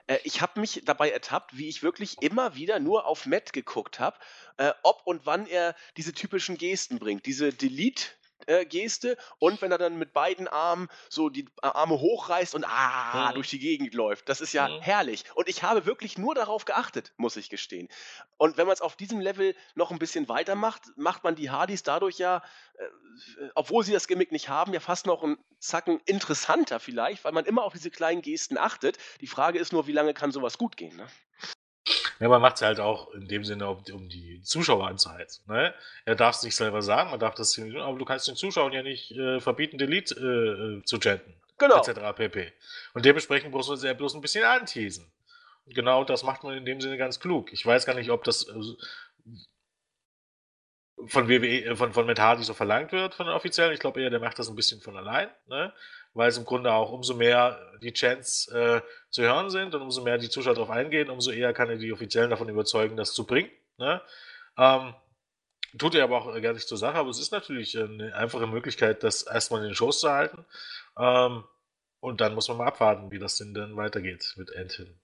Speaker 1: Äh, ich habe mich dabei ertappt, wie ich wirklich immer wieder nur auf Matt geguckt habe, äh, ob und wann er diese typischen Gesten bringt. Diese Delete äh, Geste und wenn er dann mit beiden Armen so die Arme hochreißt und ah, mhm. durch die Gegend läuft. Das ist ja mhm. herrlich. Und ich habe wirklich nur darauf geachtet, muss ich gestehen. Und wenn man es auf diesem Level noch ein bisschen weitermacht, macht man die Hardys dadurch ja, äh, obwohl sie das Gimmick nicht haben, ja fast noch einen Zacken interessanter vielleicht, weil man immer auf diese kleinen Gesten achtet. Die Frage ist nur, wie lange kann sowas gut gehen? Ne?
Speaker 2: Ja, man macht es halt auch in dem Sinne, um, um die Zuschauer anzuheizen. Ne? Er darf es nicht selber sagen, man darf das, aber du kannst den Zuschauern ja nicht äh, verbieten, Delete äh, äh zu chatten. Genau. Etc. pp. Und dementsprechend musst du sehr bloß ein bisschen anteasen. Und genau das macht man in dem Sinne ganz klug. Ich weiß gar nicht, ob das äh, von WWE, von, von Matt Hardy so verlangt wird von den Offiziellen. Ich glaube eher, der macht das ein bisschen von allein. Ne? Weil es im Grunde auch umso mehr die Chants äh, zu hören sind und umso mehr die Zuschauer darauf eingehen, umso eher kann er die Offiziellen davon überzeugen, das zu bringen. Ne? Ähm, tut er aber auch gar nicht zur Sache, aber es ist natürlich eine einfache Möglichkeit, das erstmal in den Shows zu halten. Ähm, und dann muss man mal abwarten, wie das denn dann weitergeht mit Anton.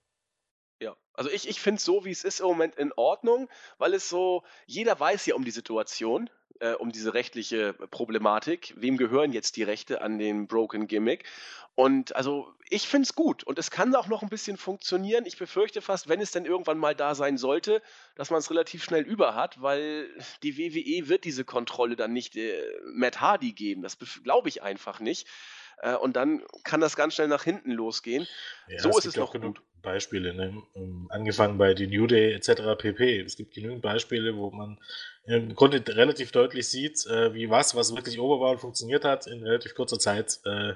Speaker 1: Ja, also ich, ich finde es so, wie es ist im Moment in Ordnung, weil es so, jeder weiß ja um die Situation äh, um diese rechtliche Problematik. Wem gehören jetzt die Rechte an den Broken Gimmick? Und also ich finde es gut und es kann auch noch ein bisschen funktionieren. Ich befürchte fast, wenn es denn irgendwann mal da sein sollte, dass man es relativ schnell über hat, weil die WWE wird diese Kontrolle dann nicht äh, Matt Hardy geben. Das glaube ich einfach nicht. Äh, und dann kann das ganz schnell nach hinten losgehen. Ja, so es ist es noch genug. Gut.
Speaker 2: Beispiele, ne? Ähm, angefangen bei den New Day etc. pp. Es gibt genügend Beispiele, wo man im Grunde relativ deutlich sieht, äh, wie was, was wirklich oberbauen funktioniert hat, in relativ kurzer Zeit, äh,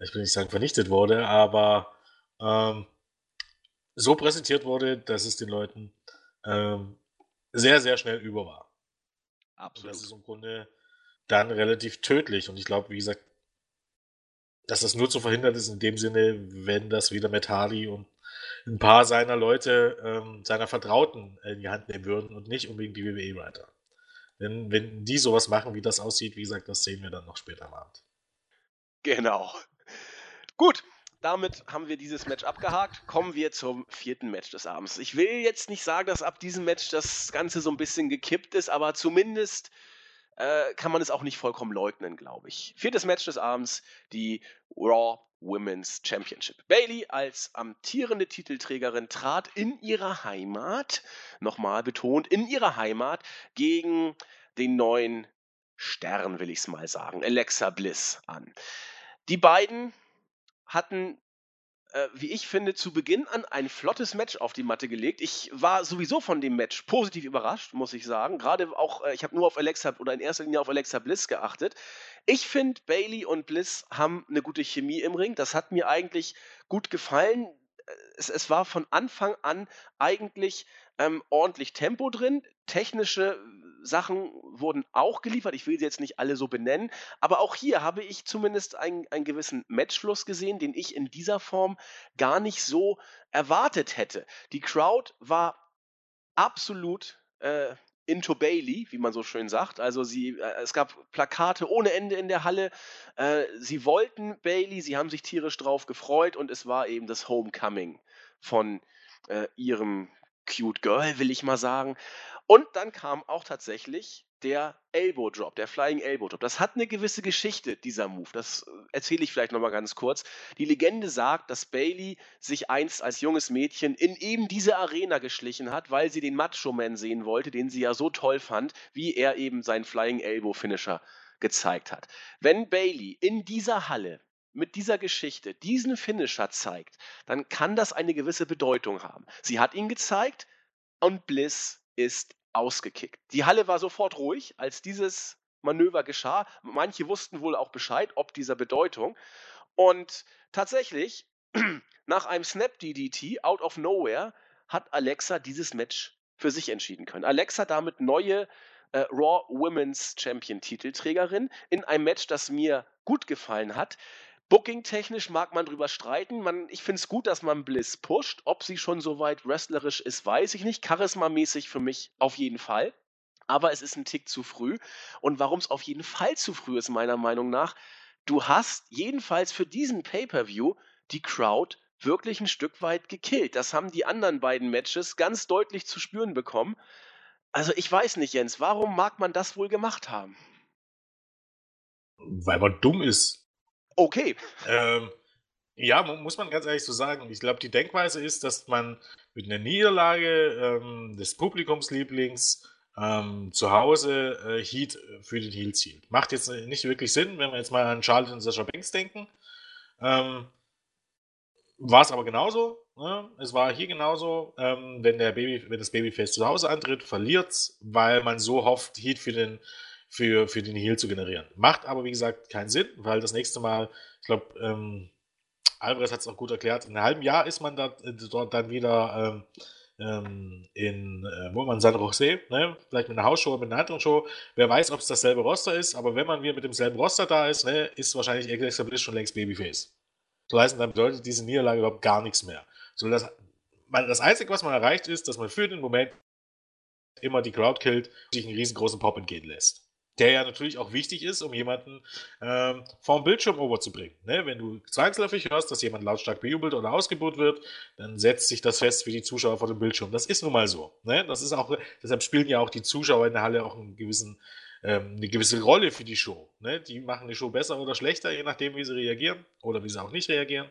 Speaker 2: ich will nicht sagen vernichtet wurde, aber ähm, so präsentiert wurde, dass es den Leuten ähm, sehr, sehr schnell über war. Absolut. Und das ist im Grunde dann relativ tödlich. Und ich glaube, wie gesagt, dass das nur zu verhindern ist in dem Sinne, wenn das wieder mit und ein paar seiner Leute, ähm, seiner Vertrauten in die Hand nehmen würden und nicht unbedingt die WWE weiter. Denn wenn die sowas machen, wie das aussieht, wie gesagt, das sehen wir dann noch später am Abend.
Speaker 1: Genau. Gut, damit haben wir dieses Match abgehakt. Kommen wir zum vierten Match des Abends. Ich will jetzt nicht sagen, dass ab diesem Match das Ganze so ein bisschen gekippt ist, aber zumindest äh, kann man es auch nicht vollkommen leugnen, glaube ich. Viertes Match des Abends, die Raw Women's Championship. Bailey als amtierende Titelträgerin trat in ihrer Heimat, nochmal betont, in ihrer Heimat gegen den neuen Stern, will ich es mal sagen, Alexa Bliss an. Die beiden hatten äh, wie ich finde, zu Beginn an ein flottes Match auf die Matte gelegt. Ich war sowieso von dem Match positiv überrascht, muss ich sagen. Gerade auch, äh, ich habe nur auf Alexa oder in erster Linie auf Alexa Bliss geachtet. Ich finde, Bailey und Bliss haben eine gute Chemie im Ring. Das hat mir eigentlich gut gefallen. Es, es war von Anfang an eigentlich ähm, ordentlich Tempo drin. Technische Sachen wurden auch geliefert. Ich will sie jetzt nicht alle so benennen, aber auch hier habe ich zumindest einen, einen gewissen Matchfluss gesehen, den ich in dieser Form gar nicht so erwartet hätte. Die Crowd war absolut äh, into Bailey, wie man so schön sagt. Also sie, äh, es gab Plakate ohne Ende in der Halle. Äh, sie wollten Bailey, sie haben sich tierisch drauf gefreut und es war eben das Homecoming von äh, ihrem Cute Girl, will ich mal sagen. Und dann kam auch tatsächlich der Elbow Drop, der Flying Elbow Drop. Das hat eine gewisse Geschichte, dieser Move. Das äh, erzähle ich vielleicht nochmal ganz kurz. Die Legende sagt, dass Bailey sich einst als junges Mädchen in eben diese Arena geschlichen hat, weil sie den Macho Man sehen wollte, den sie ja so toll fand, wie er eben seinen Flying Elbow Finisher gezeigt hat. Wenn Bailey in dieser Halle mit dieser Geschichte diesen Finisher zeigt, dann kann das eine gewisse Bedeutung haben. Sie hat ihn gezeigt und Bliss ist ausgekickt. Die Halle war sofort ruhig, als dieses Manöver geschah. Manche wussten wohl auch Bescheid, ob dieser Bedeutung. Und tatsächlich, nach einem Snap DDT out of nowhere, hat Alexa dieses Match für sich entschieden können. Alexa damit neue äh, Raw Women's Champion Titelträgerin in einem Match, das mir gut gefallen hat. Booking-technisch mag man drüber streiten. Man, ich finde es gut, dass man Bliss pusht. Ob sie schon so weit wrestlerisch ist, weiß ich nicht. Charisma-mäßig für mich auf jeden Fall. Aber es ist ein Tick zu früh. Und warum es auf jeden Fall zu früh ist, meiner Meinung nach, du hast jedenfalls für diesen Pay-Per-View die Crowd wirklich ein Stück weit gekillt. Das haben die anderen beiden Matches ganz deutlich zu spüren bekommen. Also ich weiß nicht, Jens, warum mag man das wohl gemacht haben?
Speaker 2: Weil man dumm ist.
Speaker 1: Okay.
Speaker 2: Ähm, ja, muss man ganz ehrlich so sagen. Ich glaube, die Denkweise ist, dass man mit einer Niederlage ähm, des Publikumslieblings ähm, zu Hause äh, Heat für den Heal zielt. Macht jetzt nicht wirklich Sinn, wenn wir jetzt mal an Charlotte und Sascha Banks denken. Ähm, war es aber genauso. Ne? Es war hier genauso, ähm, wenn, der Baby, wenn das Babyface zu Hause antritt, verliert es, weil man so hofft, Heat für den für, für den Heal zu generieren. Macht aber, wie gesagt, keinen Sinn, weil das nächste Mal, ich glaube, ähm, Alvarez hat es auch gut erklärt, in einem halben Jahr ist man da, äh, dort dann wieder ähm, ähm, in, äh, wo man San Jose, ne? vielleicht mit einer Hausshow, mit einer anderen Show. Wer weiß, ob es dasselbe Roster ist, aber wenn man wieder mit demselben Roster da ist, ne, ist wahrscheinlich Alexa Bliss schon längst Babyface. So heißt, dann bedeutet diese Niederlage überhaupt gar nichts mehr. So, das, man, das Einzige, was man erreicht, ist, dass man für den Moment immer die Crowd killt und sich einen riesengroßen Pop entgehen lässt der ja natürlich auch wichtig ist, um jemanden ähm, vom Bildschirm overzubringen. Ne? Wenn du zwangsläufig hörst, dass jemand lautstark bejubelt oder ausgebucht wird, dann setzt sich das fest für die Zuschauer vor dem Bildschirm. Das ist nun mal so. Ne? Das ist auch, deshalb spielen ja auch die Zuschauer in der Halle auch einen gewissen, ähm, eine gewisse Rolle für die Show. Ne? Die machen die Show besser oder schlechter, je nachdem, wie sie reagieren oder wie sie auch nicht reagieren.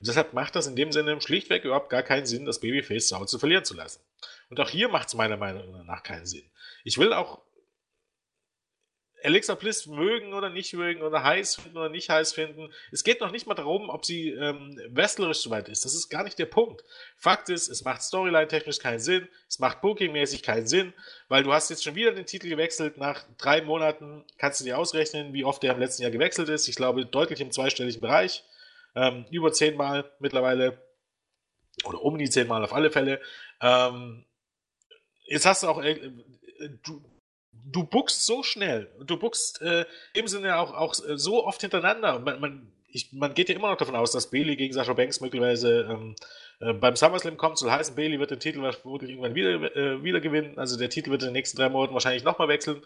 Speaker 2: Und deshalb macht das in dem Sinne schlichtweg überhaupt gar keinen Sinn, das Babyface zu verlieren zu lassen. Und auch hier macht es meiner Meinung nach keinen Sinn. Ich will auch Alexa Bliss mögen oder nicht mögen oder heiß finden oder nicht heiß finden. Es geht noch nicht mal darum, ob sie ähm, wrestlerisch soweit ist. Das ist gar nicht der Punkt. Fakt ist, es macht Storyline-technisch keinen Sinn, es macht Booking-mäßig keinen Sinn, weil du hast jetzt schon wieder den Titel gewechselt. Nach drei Monaten kannst du dir ausrechnen, wie oft der im letzten Jahr gewechselt ist. Ich glaube, deutlich im zweistelligen Bereich. Ähm, über zehnmal mittlerweile. Oder um die zehnmal auf alle Fälle. Ähm, jetzt hast du auch, äh, du, du buchst so schnell und du buchst äh, im Sinne auch, auch äh, so oft hintereinander. Man, man, ich, man geht ja immer noch davon aus, dass Bailey gegen Sascha Banks möglicherweise ähm, äh, beim SummerSlam kommt. Soll heißen, Bailey wird den Titel vermutlich irgendwann wieder, äh, wieder gewinnen. Also der Titel wird in den nächsten drei Monaten wahrscheinlich nochmal wechseln.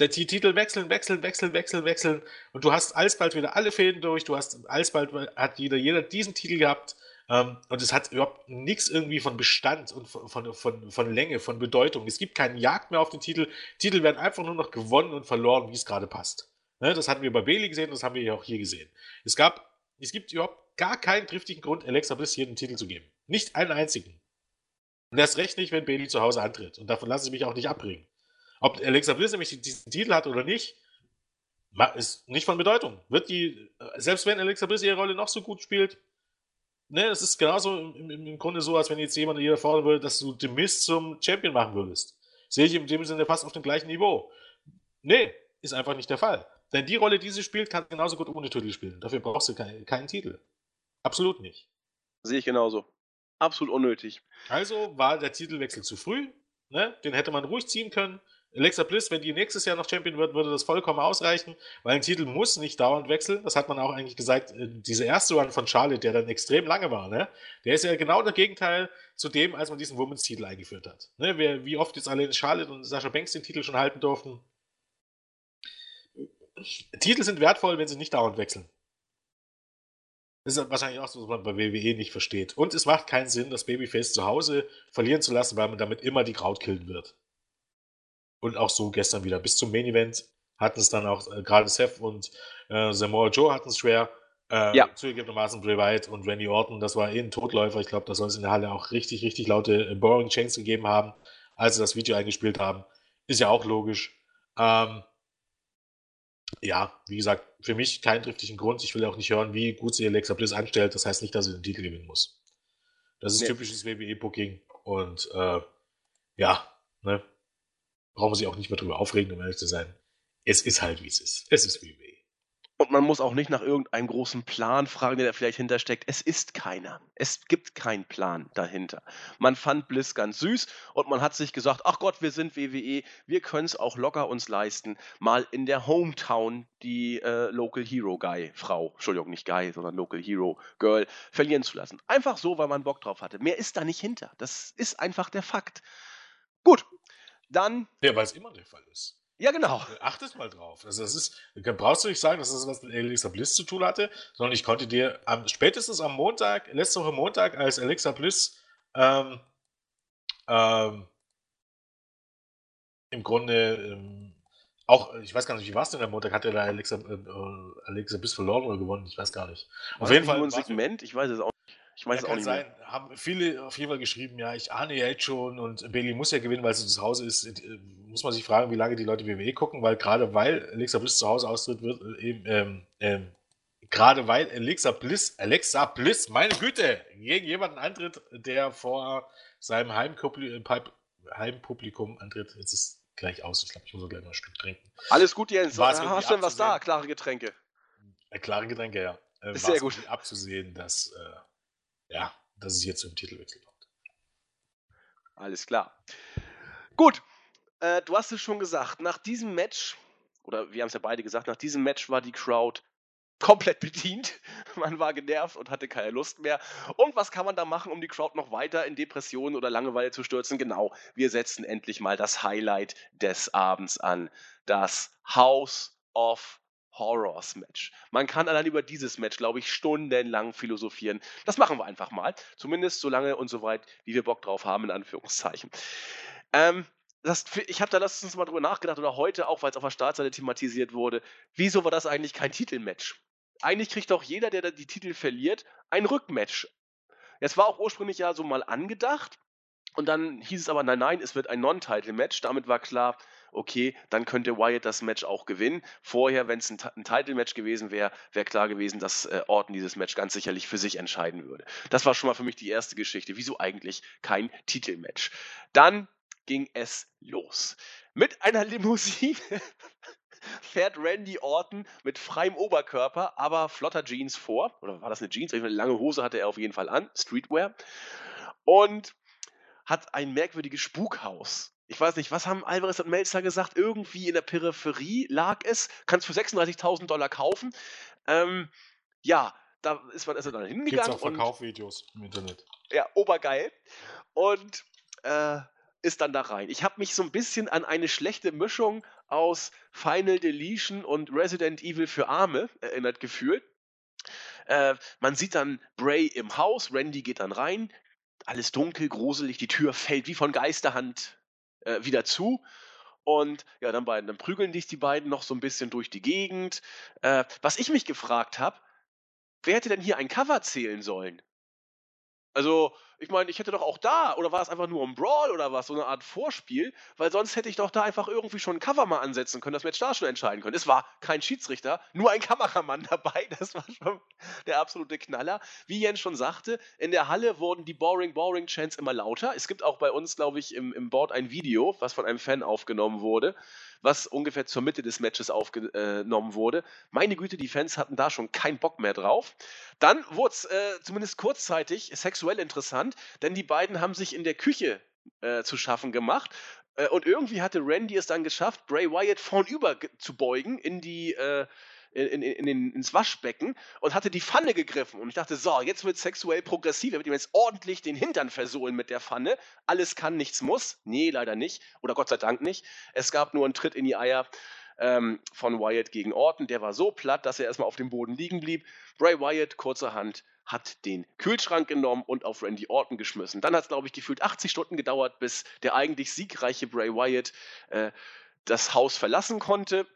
Speaker 2: Der T Titel wechseln, wechseln, wechseln, wechseln, wechseln. Und du hast alsbald wieder alle Fäden durch. Du hast alsbald hat jeder, jeder diesen Titel gehabt. Ähm, und es hat überhaupt nichts irgendwie von Bestand und von, von, von, Länge, von Bedeutung. Es gibt keinen Jagd mehr auf den Titel. Titel werden einfach nur noch gewonnen und verloren, wie es gerade passt. Ne? Das hatten wir bei Bailey gesehen, das haben wir ja auch hier gesehen. Es gab, es gibt überhaupt gar keinen triftigen Grund, Alexa Bliss hier den Titel zu geben. Nicht einen einzigen. Und erst recht nicht, wenn Bailey zu Hause antritt. Und davon lasse ich mich auch nicht abbringen. Ob Alexa Bliss nämlich diesen Titel hat oder nicht, ist nicht von Bedeutung. Wird die, selbst wenn Alexa Bliss ihre Rolle noch so gut spielt, ne, es ist genauso im, im, im, Grunde so, als wenn jetzt jemand hier fordern würde, dass du den Mist zum Champion machen würdest. Sehe ich in dem Sinne fast auf dem gleichen Niveau. Nee, ist einfach nicht der Fall. Denn die Rolle, die sie spielt, kann genauso gut ohne Titel spielen. Dafür brauchst du keinen, keinen Titel. Absolut nicht.
Speaker 1: Sehe ich genauso. Absolut unnötig.
Speaker 2: Also war der Titelwechsel zu früh. Ne? Den hätte man ruhig ziehen können. Alexa Bliss, wenn die nächstes Jahr noch Champion wird, würde das vollkommen ausreichen, weil ein Titel muss nicht dauernd wechseln. Das hat man auch eigentlich gesagt. Äh, diese erste Run von Charlotte, der dann extrem lange war, ne? der ist ja genau der Gegenteil zu dem, als man diesen Women's-Titel eingeführt hat. Ne? Wie oft jetzt alleine Charlotte und Sascha Banks den Titel schon halten durften. Titel sind wertvoll, wenn sie nicht dauernd wechseln. Das ist wahrscheinlich auch so, was man bei WWE nicht versteht. Und es macht keinen Sinn, das Babyface zu Hause verlieren zu lassen, weil man damit immer die Kraut killen wird. Und auch so gestern wieder. Bis zum Main Event hatten es dann auch, äh, gerade Seth und äh, Samoa Joe hatten es schwer. Äh, ja. Zugegebenermaßen Bray Wyatt und Randy Orton, das war eh ein Totläufer. Ich glaube, da soll es in der Halle auch richtig, richtig laute äh, Boring Chains gegeben haben, als sie das Video eingespielt haben. Ist ja auch logisch. Ähm, ja, wie gesagt, für mich keinen triftigen Grund. Ich will auch nicht hören, wie gut sie Alexa Bliss anstellt. Das heißt nicht, dass sie den Titel gewinnen muss. Das ist nee. typisches WWE-Booking und äh, ja, ne, brauchen wir sich auch nicht mehr drüber aufregen, um ehrlich zu sein. Es ist halt, wie es ist. Es ist WWE.
Speaker 1: Und man muss auch nicht nach irgendeinem großen Plan fragen, der da vielleicht hintersteckt. Es ist keiner. Es gibt keinen Plan dahinter. Man fand Bliss ganz süß und man hat sich gesagt, ach Gott, wir sind WWE, wir können es auch locker uns leisten, mal in der Hometown die äh, Local Hero Guy, Frau, Entschuldigung, nicht Guy, sondern Local Hero Girl, verlieren zu lassen. Einfach so, weil man Bock drauf hatte. Mehr ist da nicht hinter. Das ist einfach der Fakt. Gut, dann.
Speaker 2: Ja, weil es immer der Fall ist.
Speaker 1: Ja, genau.
Speaker 2: Äh, achtest mal drauf. Also das ist, brauchst du nicht sagen, dass das was mit Alexa Bliss zu tun hatte, sondern ich konnte dir am, spätestens am Montag, letzte Woche Montag, als Alexa Bliss ähm, ähm, im Grunde ähm, auch, ich weiß gar nicht, wie war es denn am Montag? Hat er da Alexa, äh, Alexa Bliss verloren oder gewonnen? Ich weiß gar nicht.
Speaker 1: Auf jeden Fall. Ein Segment, ich weiß es auch ich weiß ja, es auch nicht sein.
Speaker 2: Mehr. Haben viele auf jeden Fall geschrieben, ja, ich ahne ja jetzt schon und Bailey muss ja gewinnen, weil sie zu Hause ist. Äh, muss man sich fragen, wie lange die Leute WWE gucken, weil gerade weil Alexa Bliss zu Hause austritt, wird äh, eben, ähm, ähm, gerade weil Alexa Bliss, Alexa Bliss, meine Güte, gegen jemanden antritt, der vor seinem Heimpublikum, Heimpublikum antritt. Jetzt ist gleich aus. Ich glaube, ich muss gleich mal ein Stück trinken.
Speaker 1: Alles gut, Jens. War Hast du denn was da? Klare Getränke.
Speaker 2: Äh, klare Getränke, ja.
Speaker 1: Äh, ist sehr gut.
Speaker 2: abzusehen, dass äh, ja, dass es jetzt zum Titelwechsel kommt.
Speaker 1: Alles klar. Gut, äh, du hast es schon gesagt, nach diesem Match, oder wir haben es ja beide gesagt, nach diesem Match war die Crowd komplett bedient. Man war genervt und hatte keine Lust mehr. Und was kann man da machen, um die Crowd noch weiter in Depressionen oder Langeweile zu stürzen? Genau, wir setzen endlich mal das Highlight des Abends an. Das House of Horrors Match. Man kann allein über dieses Match, glaube ich, stundenlang philosophieren. Das machen wir einfach mal. Zumindest so lange und so weit, wie wir Bock drauf haben, in Anführungszeichen. Ähm, das, ich habe da letztens mal drüber nachgedacht oder heute auch, weil es auf der Startseite thematisiert wurde. Wieso war das eigentlich kein Titelmatch? Eigentlich kriegt doch jeder, der die Titel verliert, ein Rückmatch. Es war auch ursprünglich ja so mal angedacht. Und dann hieß es aber, nein, nein, es wird ein Non-Title-Match. Damit war klar, okay, dann könnte Wyatt das Match auch gewinnen. Vorher, wenn es ein, ein Title-Match gewesen wäre, wäre klar gewesen, dass äh, Orton dieses Match ganz sicherlich für sich entscheiden würde. Das war schon mal für mich die erste Geschichte. Wieso eigentlich kein Titelmatch? Dann ging es los. Mit einer Limousine fährt Randy Orton mit freiem Oberkörper, aber flotter Jeans vor. Oder war das eine Jeans? Eine lange Hose hatte er auf jeden Fall an, Streetwear. Und hat ein merkwürdiges Spukhaus ich weiß nicht, was haben Alvarez und Melzer gesagt? Irgendwie in der Peripherie lag es. Kannst für 36.000 Dollar kaufen. Ähm, ja, da ist man also dann hingegangen.
Speaker 2: Gibt auch Verkaufvideos im Internet.
Speaker 1: Ja, obergeil. Und äh, ist dann da rein. Ich habe mich so ein bisschen an eine schlechte Mischung aus Final Deletion und Resident Evil für Arme erinnert gefühlt. Äh, man sieht dann Bray im Haus, Randy geht dann rein, alles dunkel, gruselig, die Tür fällt wie von Geisterhand äh, wieder zu. Und ja, dann, beiden, dann prügeln dich die beiden noch so ein bisschen durch die Gegend. Äh, was ich mich gefragt habe, wer hätte denn hier ein Cover zählen sollen? Also, ich meine, ich hätte doch auch da, oder war es einfach nur ein Brawl oder was, so eine Art Vorspiel, weil sonst hätte ich doch da einfach irgendwie schon ein Cover mal ansetzen können, dass wir jetzt da schon entscheiden können. Es war kein Schiedsrichter, nur ein Kameramann dabei, das war schon der absolute Knaller. Wie Jens schon sagte, in der Halle wurden die Boring, Boring Chants immer lauter. Es gibt auch bei uns, glaube ich, im, im Board ein Video, was von einem Fan aufgenommen wurde, was ungefähr zur Mitte des Matches aufgenommen wurde. Meine Güte, die Fans hatten da schon keinen Bock mehr drauf. Dann wurde es äh, zumindest kurzzeitig sexuell interessant, denn die beiden haben sich in der Küche äh, zu schaffen gemacht. Äh, und irgendwie hatte Randy es dann geschafft, Bray Wyatt vornüber zu beugen in die, äh, in, in, in, in, ins Waschbecken und hatte die Pfanne gegriffen. Und ich dachte, so, jetzt wird sexuell progressiv. Er wird ihm jetzt ordentlich den Hintern versohlen mit der Pfanne. Alles kann, nichts muss. Nee, leider nicht. Oder Gott sei Dank nicht. Es gab nur einen Tritt in die Eier ähm, von Wyatt gegen Orton. Der war so platt, dass er erstmal auf dem Boden liegen blieb. Bray Wyatt, kurzerhand, hat den Kühlschrank genommen und auf Randy Orton geschmissen. Dann hat es, glaube ich, gefühlt 80 Stunden gedauert, bis der eigentlich siegreiche Bray Wyatt äh, das Haus verlassen konnte.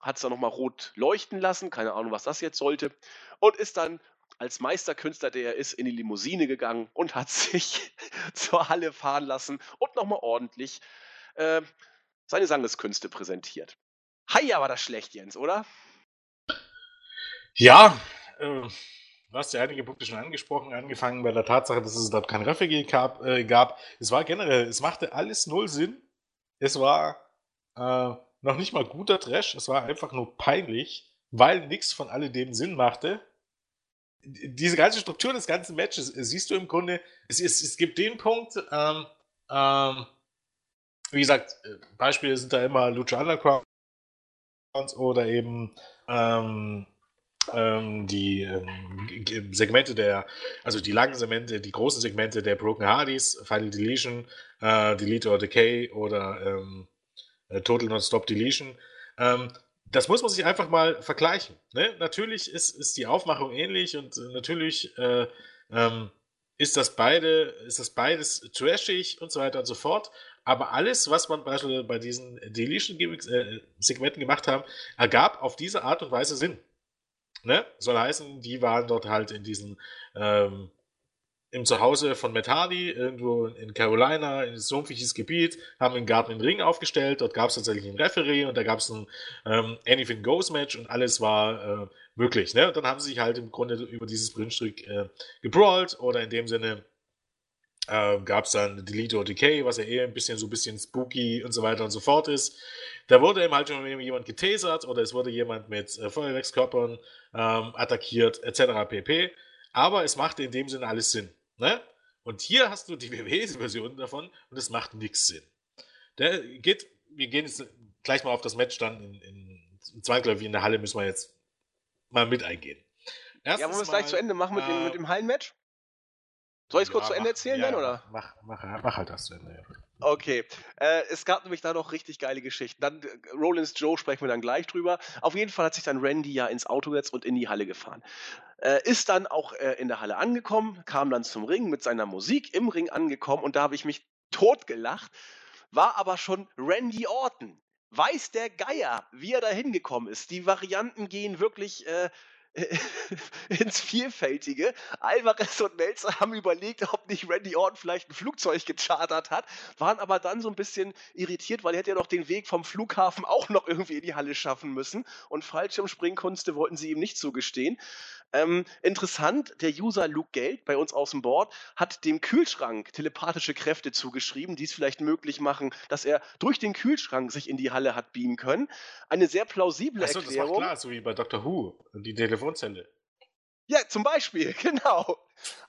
Speaker 1: Hat es dann nochmal rot leuchten lassen, keine Ahnung, was das jetzt sollte, und ist dann als Meisterkünstler, der er ist, in die Limousine gegangen und hat sich zur Halle fahren lassen und nochmal ordentlich äh, seine Sangeskünste präsentiert. Haja war das schlecht, Jens, oder?
Speaker 2: Ja, äh, du hast ja einige Punkte schon angesprochen, angefangen bei der Tatsache, dass es dort kein Referee gab, äh, gab. Es war generell, es machte alles null Sinn. Es war äh, noch nicht mal guter Trash, es war einfach nur peinlich, weil nichts von alledem Sinn machte. Diese ganze Struktur des ganzen Matches äh, siehst du im Grunde, es, ist, es gibt den Punkt, ähm, ähm, wie gesagt, äh, Beispiele sind da immer Lucha Underground oder eben ähm, ähm, die ähm, Segmente der, also die langen Segmente, die großen Segmente der Broken Hardys, Final Deletion, äh, Delete or Decay oder ähm, äh, Total Non-Stop Deletion. Ähm, das muss man sich einfach mal vergleichen. Ne? Natürlich ist, ist die Aufmachung ähnlich und äh, natürlich äh, ähm, ist das beide, ist das beides trashig und so weiter und so fort. Aber alles, was man beispielsweise bei diesen Deletion-Segmenten äh, gemacht haben, ergab auf diese Art und Weise Sinn. Ne? Soll heißen, die waren dort halt in diesen ähm, im Zuhause von Matt Hardy, irgendwo in Carolina, in sumpfiges Gebiet, haben einen Garten in Ring aufgestellt. Dort gab es tatsächlich einen Referee und da gab es ein ähm, Anything Goes Match und alles war äh, möglich. Ne? Und dann haben sie sich halt im Grunde über dieses Brünstück äh, gebrawlt oder in dem Sinne äh, gab es dann Delete or Decay, was ja eher ein bisschen so ein bisschen spooky und so weiter und so fort ist. Da wurde eben halt schon jemand getasert oder es wurde jemand mit äh, Feuerwerkskörpern ähm, attackiert, etc. pp. Aber es machte in dem Sinne alles Sinn. Ne? Und hier hast du die WWE-Version davon und es macht nichts Sinn. Der geht, wir gehen jetzt gleich mal auf das Match dann in, in Zweigläufig in der Halle, müssen wir jetzt mal mit eingehen.
Speaker 1: Erstens ja, wollen wir es gleich zu Ende machen mit, äh, dem, mit dem Hallenmatch? Soll ich es ja, kurz zu Ende erzählen ja, dann, oder?
Speaker 2: Mach, mach, mach halt das zu Ende, ja.
Speaker 1: Okay, äh, es gab nämlich da noch richtig geile Geschichten. Dann äh, Rollins Joe sprechen wir dann gleich drüber. Auf jeden Fall hat sich dann Randy ja ins Auto gesetzt und in die Halle gefahren. Äh, ist dann auch äh, in der Halle angekommen, kam dann zum Ring mit seiner Musik im Ring angekommen und da habe ich mich totgelacht. War aber schon Randy Orton. Weiß der Geier, wie er da hingekommen ist. Die Varianten gehen wirklich äh, ins Vielfältige. Alvarez und Melzer haben überlegt, ob nicht Randy Orton vielleicht ein Flugzeug gechartert hat, waren aber dann so ein bisschen irritiert, weil er hätte ja noch den Weg vom Flughafen auch noch irgendwie in die Halle schaffen müssen und Fallschirmspringkunste wollten sie ihm nicht zugestehen. Ähm, interessant, der User Luke Geld bei uns aus dem Board hat dem Kühlschrank telepathische Kräfte zugeschrieben, die es vielleicht möglich machen, dass er durch den Kühlschrank sich in die Halle hat beamen können. Eine sehr plausible Achso, Erklärung. Das war
Speaker 2: klar, so wie bei Dr. Who, die Telefonzelle.
Speaker 1: Ja, zum Beispiel, genau.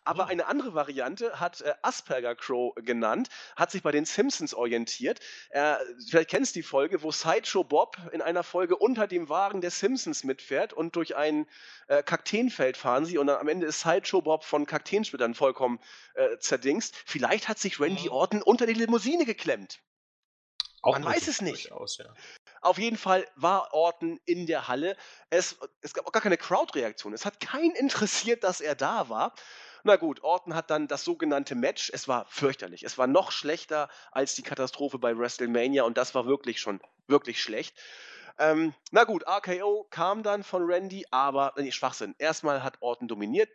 Speaker 1: Aber eine andere Variante hat äh, Asperger Crow genannt, hat sich bei den Simpsons orientiert. Äh, vielleicht kennst du die Folge, wo Sideshow Bob in einer Folge unter dem Wagen der Simpsons mitfährt und durch ein äh, Kakteenfeld fahren sie und dann am Ende ist Sideshow Bob von Kakteensplittern vollkommen äh, zerdingst. Vielleicht hat sich Randy mhm. Orton unter die Limousine geklemmt. Auch Man weiß es nicht. Aus, ja. Auf jeden Fall war Orton in der Halle. Es, es gab auch gar keine Crowd-Reaktion. Es hat keinen interessiert, dass er da war. Na gut, Orton hat dann das sogenannte Match. Es war fürchterlich. Es war noch schlechter als die Katastrophe bei WrestleMania und das war wirklich schon wirklich schlecht. Ähm, na gut, RKO kam dann von Randy, aber nee, Schwachsinn. Erstmal hat Orton dominiert,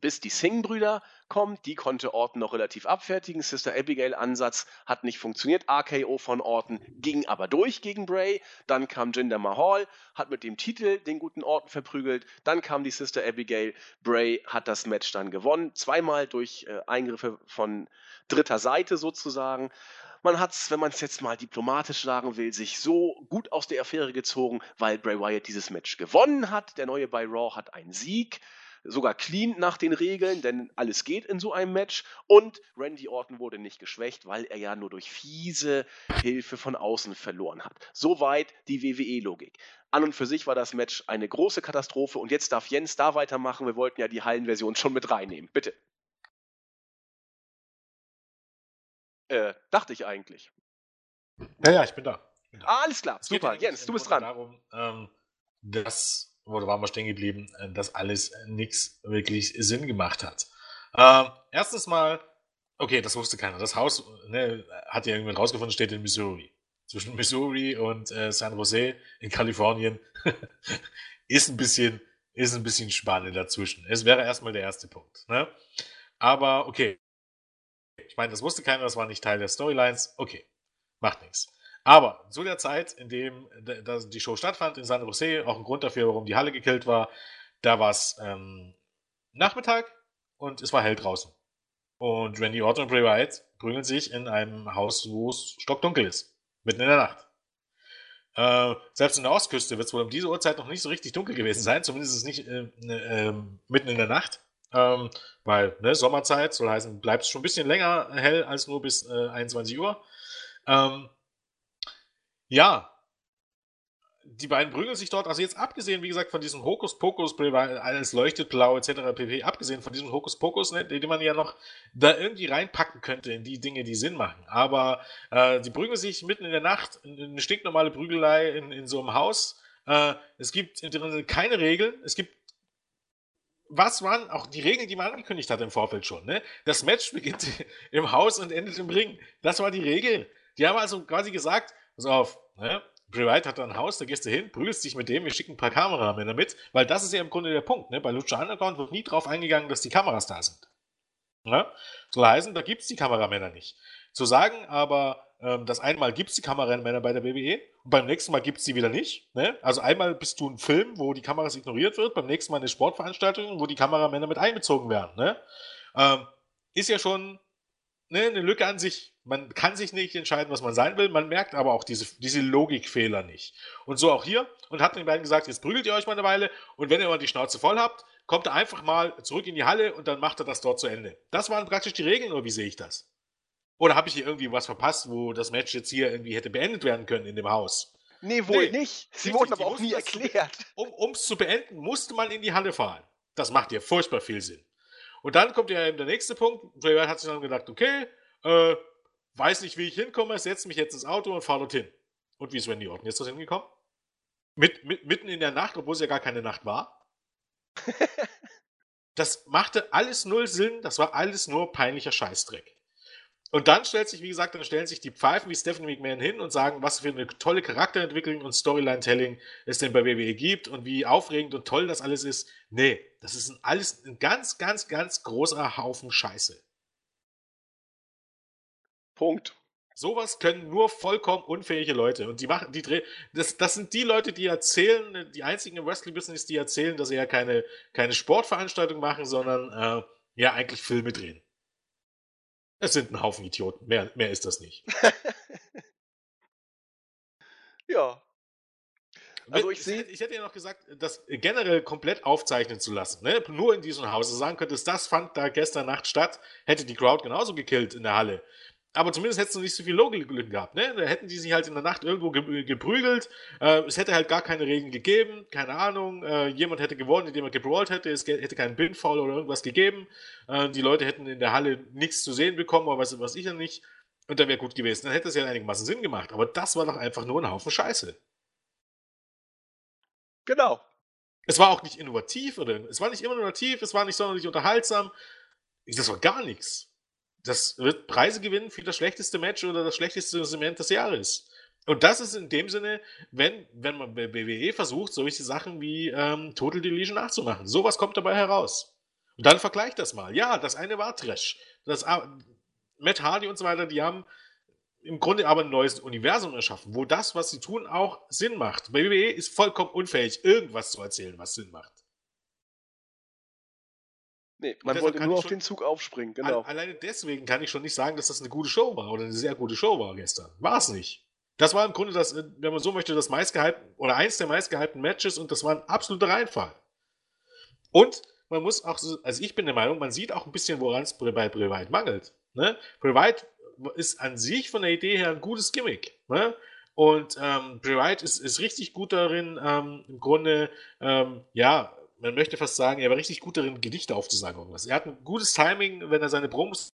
Speaker 1: bis die Singh-Brüder kommen. Die konnte Orton noch relativ abfertigen. Sister Abigail-Ansatz hat nicht funktioniert. RKO von Orton ging aber durch gegen Bray. Dann kam Jinder Mahal, hat mit dem Titel den guten Orton verprügelt. Dann kam die Sister Abigail. Bray hat das Match dann gewonnen. Zweimal durch äh, Eingriffe von dritter Seite sozusagen. Man hat es, wenn man es jetzt mal diplomatisch sagen will, sich so gut aus der Affäre gezogen, weil Bray Wyatt dieses Match gewonnen hat. Der neue bei Raw hat einen Sieg sogar clean nach den Regeln, denn alles geht in so einem Match. Und Randy Orton wurde nicht geschwächt, weil er ja nur durch fiese Hilfe von außen verloren hat. Soweit die WWE-Logik. An und für sich war das Match eine große Katastrophe und jetzt darf Jens da weitermachen. Wir wollten ja die Hallenversion schon mit reinnehmen. Bitte. Äh, dachte ich eigentlich.
Speaker 2: Ja, ja, ich bin da.
Speaker 1: Bin da. Ah, alles klar, super. Jens, du bist dran.
Speaker 2: Darum, ähm, dass, wo waren wir stehen geblieben, äh, dass alles nichts wirklich Sinn gemacht hat. Ähm, erstens mal, okay, das wusste keiner. Das Haus ne, hat ja irgendwann rausgefunden, steht in Missouri. Zwischen Missouri und äh, San Jose in Kalifornien ist ein bisschen ist ein bisschen Spanne dazwischen. Es wäre erstmal der erste Punkt. Ne? Aber okay. Ich meine, das wusste keiner, das war nicht Teil der Storylines. Okay, macht nichts. Aber zu der Zeit, in dem die Show stattfand in San Jose, auch ein Grund dafür, warum die Halle gekillt war, da war es ähm, Nachmittag und es war hell draußen. Und Randy Orton und Bray Wyatt prügeln sich in einem Haus, wo es stockdunkel ist. Mitten in der Nacht. Äh, selbst in der Ostküste wird es wohl um diese Uhrzeit noch nicht so richtig dunkel gewesen sein, zumindest ist nicht äh, äh, mitten in der Nacht. Ähm, weil, ne, Sommerzeit soll heißen, bleibt es schon ein bisschen länger hell als nur bis 21 äh, Uhr. Ähm, ja, die beiden prügeln sich dort, also jetzt abgesehen, wie gesagt, von diesem Hokuspokus, alles leuchtet blau etc. pp., abgesehen von diesem Hokuspokus, ne, den man ja noch da irgendwie reinpacken könnte in die Dinge, die Sinn machen. Aber äh, die prügeln sich mitten in der Nacht, eine stinknormale Prügelei in, in so einem Haus. Äh, es gibt keine Regeln, es gibt was waren auch die Regeln, die man angekündigt hat im Vorfeld schon. Ne? Das Match beginnt im Haus und endet im Ring. Das war die Regel. Die haben also quasi gesagt, pass auf, ne? Wyatt hat da ein Haus, da gehst du hin, prügelst dich mit dem, wir schicken ein paar Kameramänner mit, weil das ist ja im Grunde der Punkt. Ne? Bei Lucha Underground wird nie drauf eingegangen, dass die Kameras da sind. Ne? Soll heißen, da gibt es die Kameramänner nicht. Zu sagen aber, ähm, das einmal gibt es die Kameramänner bei der WWE und beim nächsten Mal gibt es die wieder nicht. Ne? Also einmal bist du ein Film, wo die Kameras ignoriert wird, beim nächsten Mal eine Sportveranstaltung, wo die Kameramänner mit einbezogen werden. Ne? Ähm, ist ja schon ne, eine Lücke an sich. Man kann sich nicht entscheiden, was man sein will. Man merkt aber auch diese, diese Logikfehler nicht. Und so auch hier. Und hat den beiden gesagt, jetzt prügelt ihr euch mal eine Weile. Und wenn ihr mal die Schnauze voll habt, kommt er einfach mal zurück in die Halle und dann macht er das dort zu Ende. Das waren praktisch die Regeln, oder wie sehe ich das? Oder habe ich hier irgendwie was verpasst, wo das Match jetzt hier irgendwie hätte beendet werden können in dem Haus?
Speaker 1: Nee, wohl nee, nicht. Sie wurden aber auch nie erklärt.
Speaker 2: Um es zu beenden, musste man in die Halle fahren. Das macht ja furchtbar viel Sinn. Und dann kommt ja eben der nächste Punkt. Bray Wyatt hat sich dann gedacht, okay, äh, weiß nicht, wie ich hinkomme, setze mich jetzt ins Auto und fahre dorthin. Und wie ist Randy Orton jetzt dorthin gekommen? Mit, mit, mitten in der Nacht, obwohl es ja gar keine Nacht war. das machte alles null Sinn, das war alles nur peinlicher Scheißdreck. Und dann stellt sich, wie gesagt, dann stellen sich die Pfeifen wie Stephanie McMahon hin und sagen, was für eine tolle Charakterentwicklung und Storyline-Telling es denn bei WWE gibt und wie aufregend und toll das alles ist. Nee, das ist ein, alles ein ganz, ganz, ganz großer Haufen Scheiße.
Speaker 1: Punkt.
Speaker 2: Sowas können nur vollkommen unfähige Leute. Und die machen, die drehen, das, das sind die Leute, die erzählen, die einzigen im Wrestling-Business, die erzählen, dass sie ja keine, keine Sportveranstaltung machen, sondern äh, ja eigentlich Filme drehen. Es sind ein Haufen Idioten. Mehr, mehr ist das nicht.
Speaker 1: ja.
Speaker 2: Also ich, sehe, ich hätte ja noch gesagt, das generell komplett aufzeichnen zu lassen. Ne? Nur in diesem Haus. Sagen könntest, das fand da gestern Nacht statt, hätte die Crowd genauso gekillt in der Halle aber zumindest hättest du nicht so viel Logik gehabt, ne? Da hätten die sich halt in der Nacht irgendwo geprügelt. Äh, es hätte halt gar keine Regeln gegeben, keine Ahnung. Äh, jemand hätte gewonnen, indem er gebrawlt hätte. Es hätte keinen Binfall oder irgendwas gegeben. Äh, die Leute hätten in der Halle nichts zu sehen bekommen, aber was, was ich ja nicht. Und dann wäre gut gewesen. Dann hätte es ja einigermaßen Sinn gemacht. Aber das war doch einfach nur ein Haufen Scheiße.
Speaker 1: Genau.
Speaker 2: Es war auch nicht innovativ oder es war nicht immer innovativ, es war nicht sonderlich unterhaltsam. Das war gar nichts das wird Preise gewinnen für das schlechteste Match oder das schlechteste Segment des Jahres. Und das ist in dem Sinne, wenn, wenn man bei WWE versucht, solche Sachen wie ähm, Total Deletion nachzumachen. Sowas kommt dabei heraus. Und dann vergleicht das mal. Ja, das eine war Trash. Das, äh, Matt Hardy und so weiter, die haben im Grunde aber ein neues Universum erschaffen, wo das, was sie tun, auch Sinn macht. Bei WWE ist vollkommen unfähig, irgendwas zu erzählen, was Sinn macht.
Speaker 1: Nee, man wollte nur auf den Zug aufspringen, genau.
Speaker 2: Alleine deswegen kann ich schon nicht sagen, dass das eine gute Show war oder eine sehr gute Show war gestern. War es nicht. Das war im Grunde das, wenn man so möchte, das meistgehalten oder eins der meistgehaltenen Matches und das war ein absoluter Reinfall. Und man muss auch, so, also ich bin der Meinung, man sieht auch ein bisschen, woran es bei Wyatt mangelt. Ne? Wyatt ist an sich von der Idee her ein gutes Gimmick. Ne? Und ähm, Wyatt ist, ist richtig gut darin, ähm, im Grunde, ähm, ja, man möchte fast sagen, er war richtig gut darin, Gedichte aufzusagen. Irgendwas. Er hat ein gutes Timing, wenn er seine Promos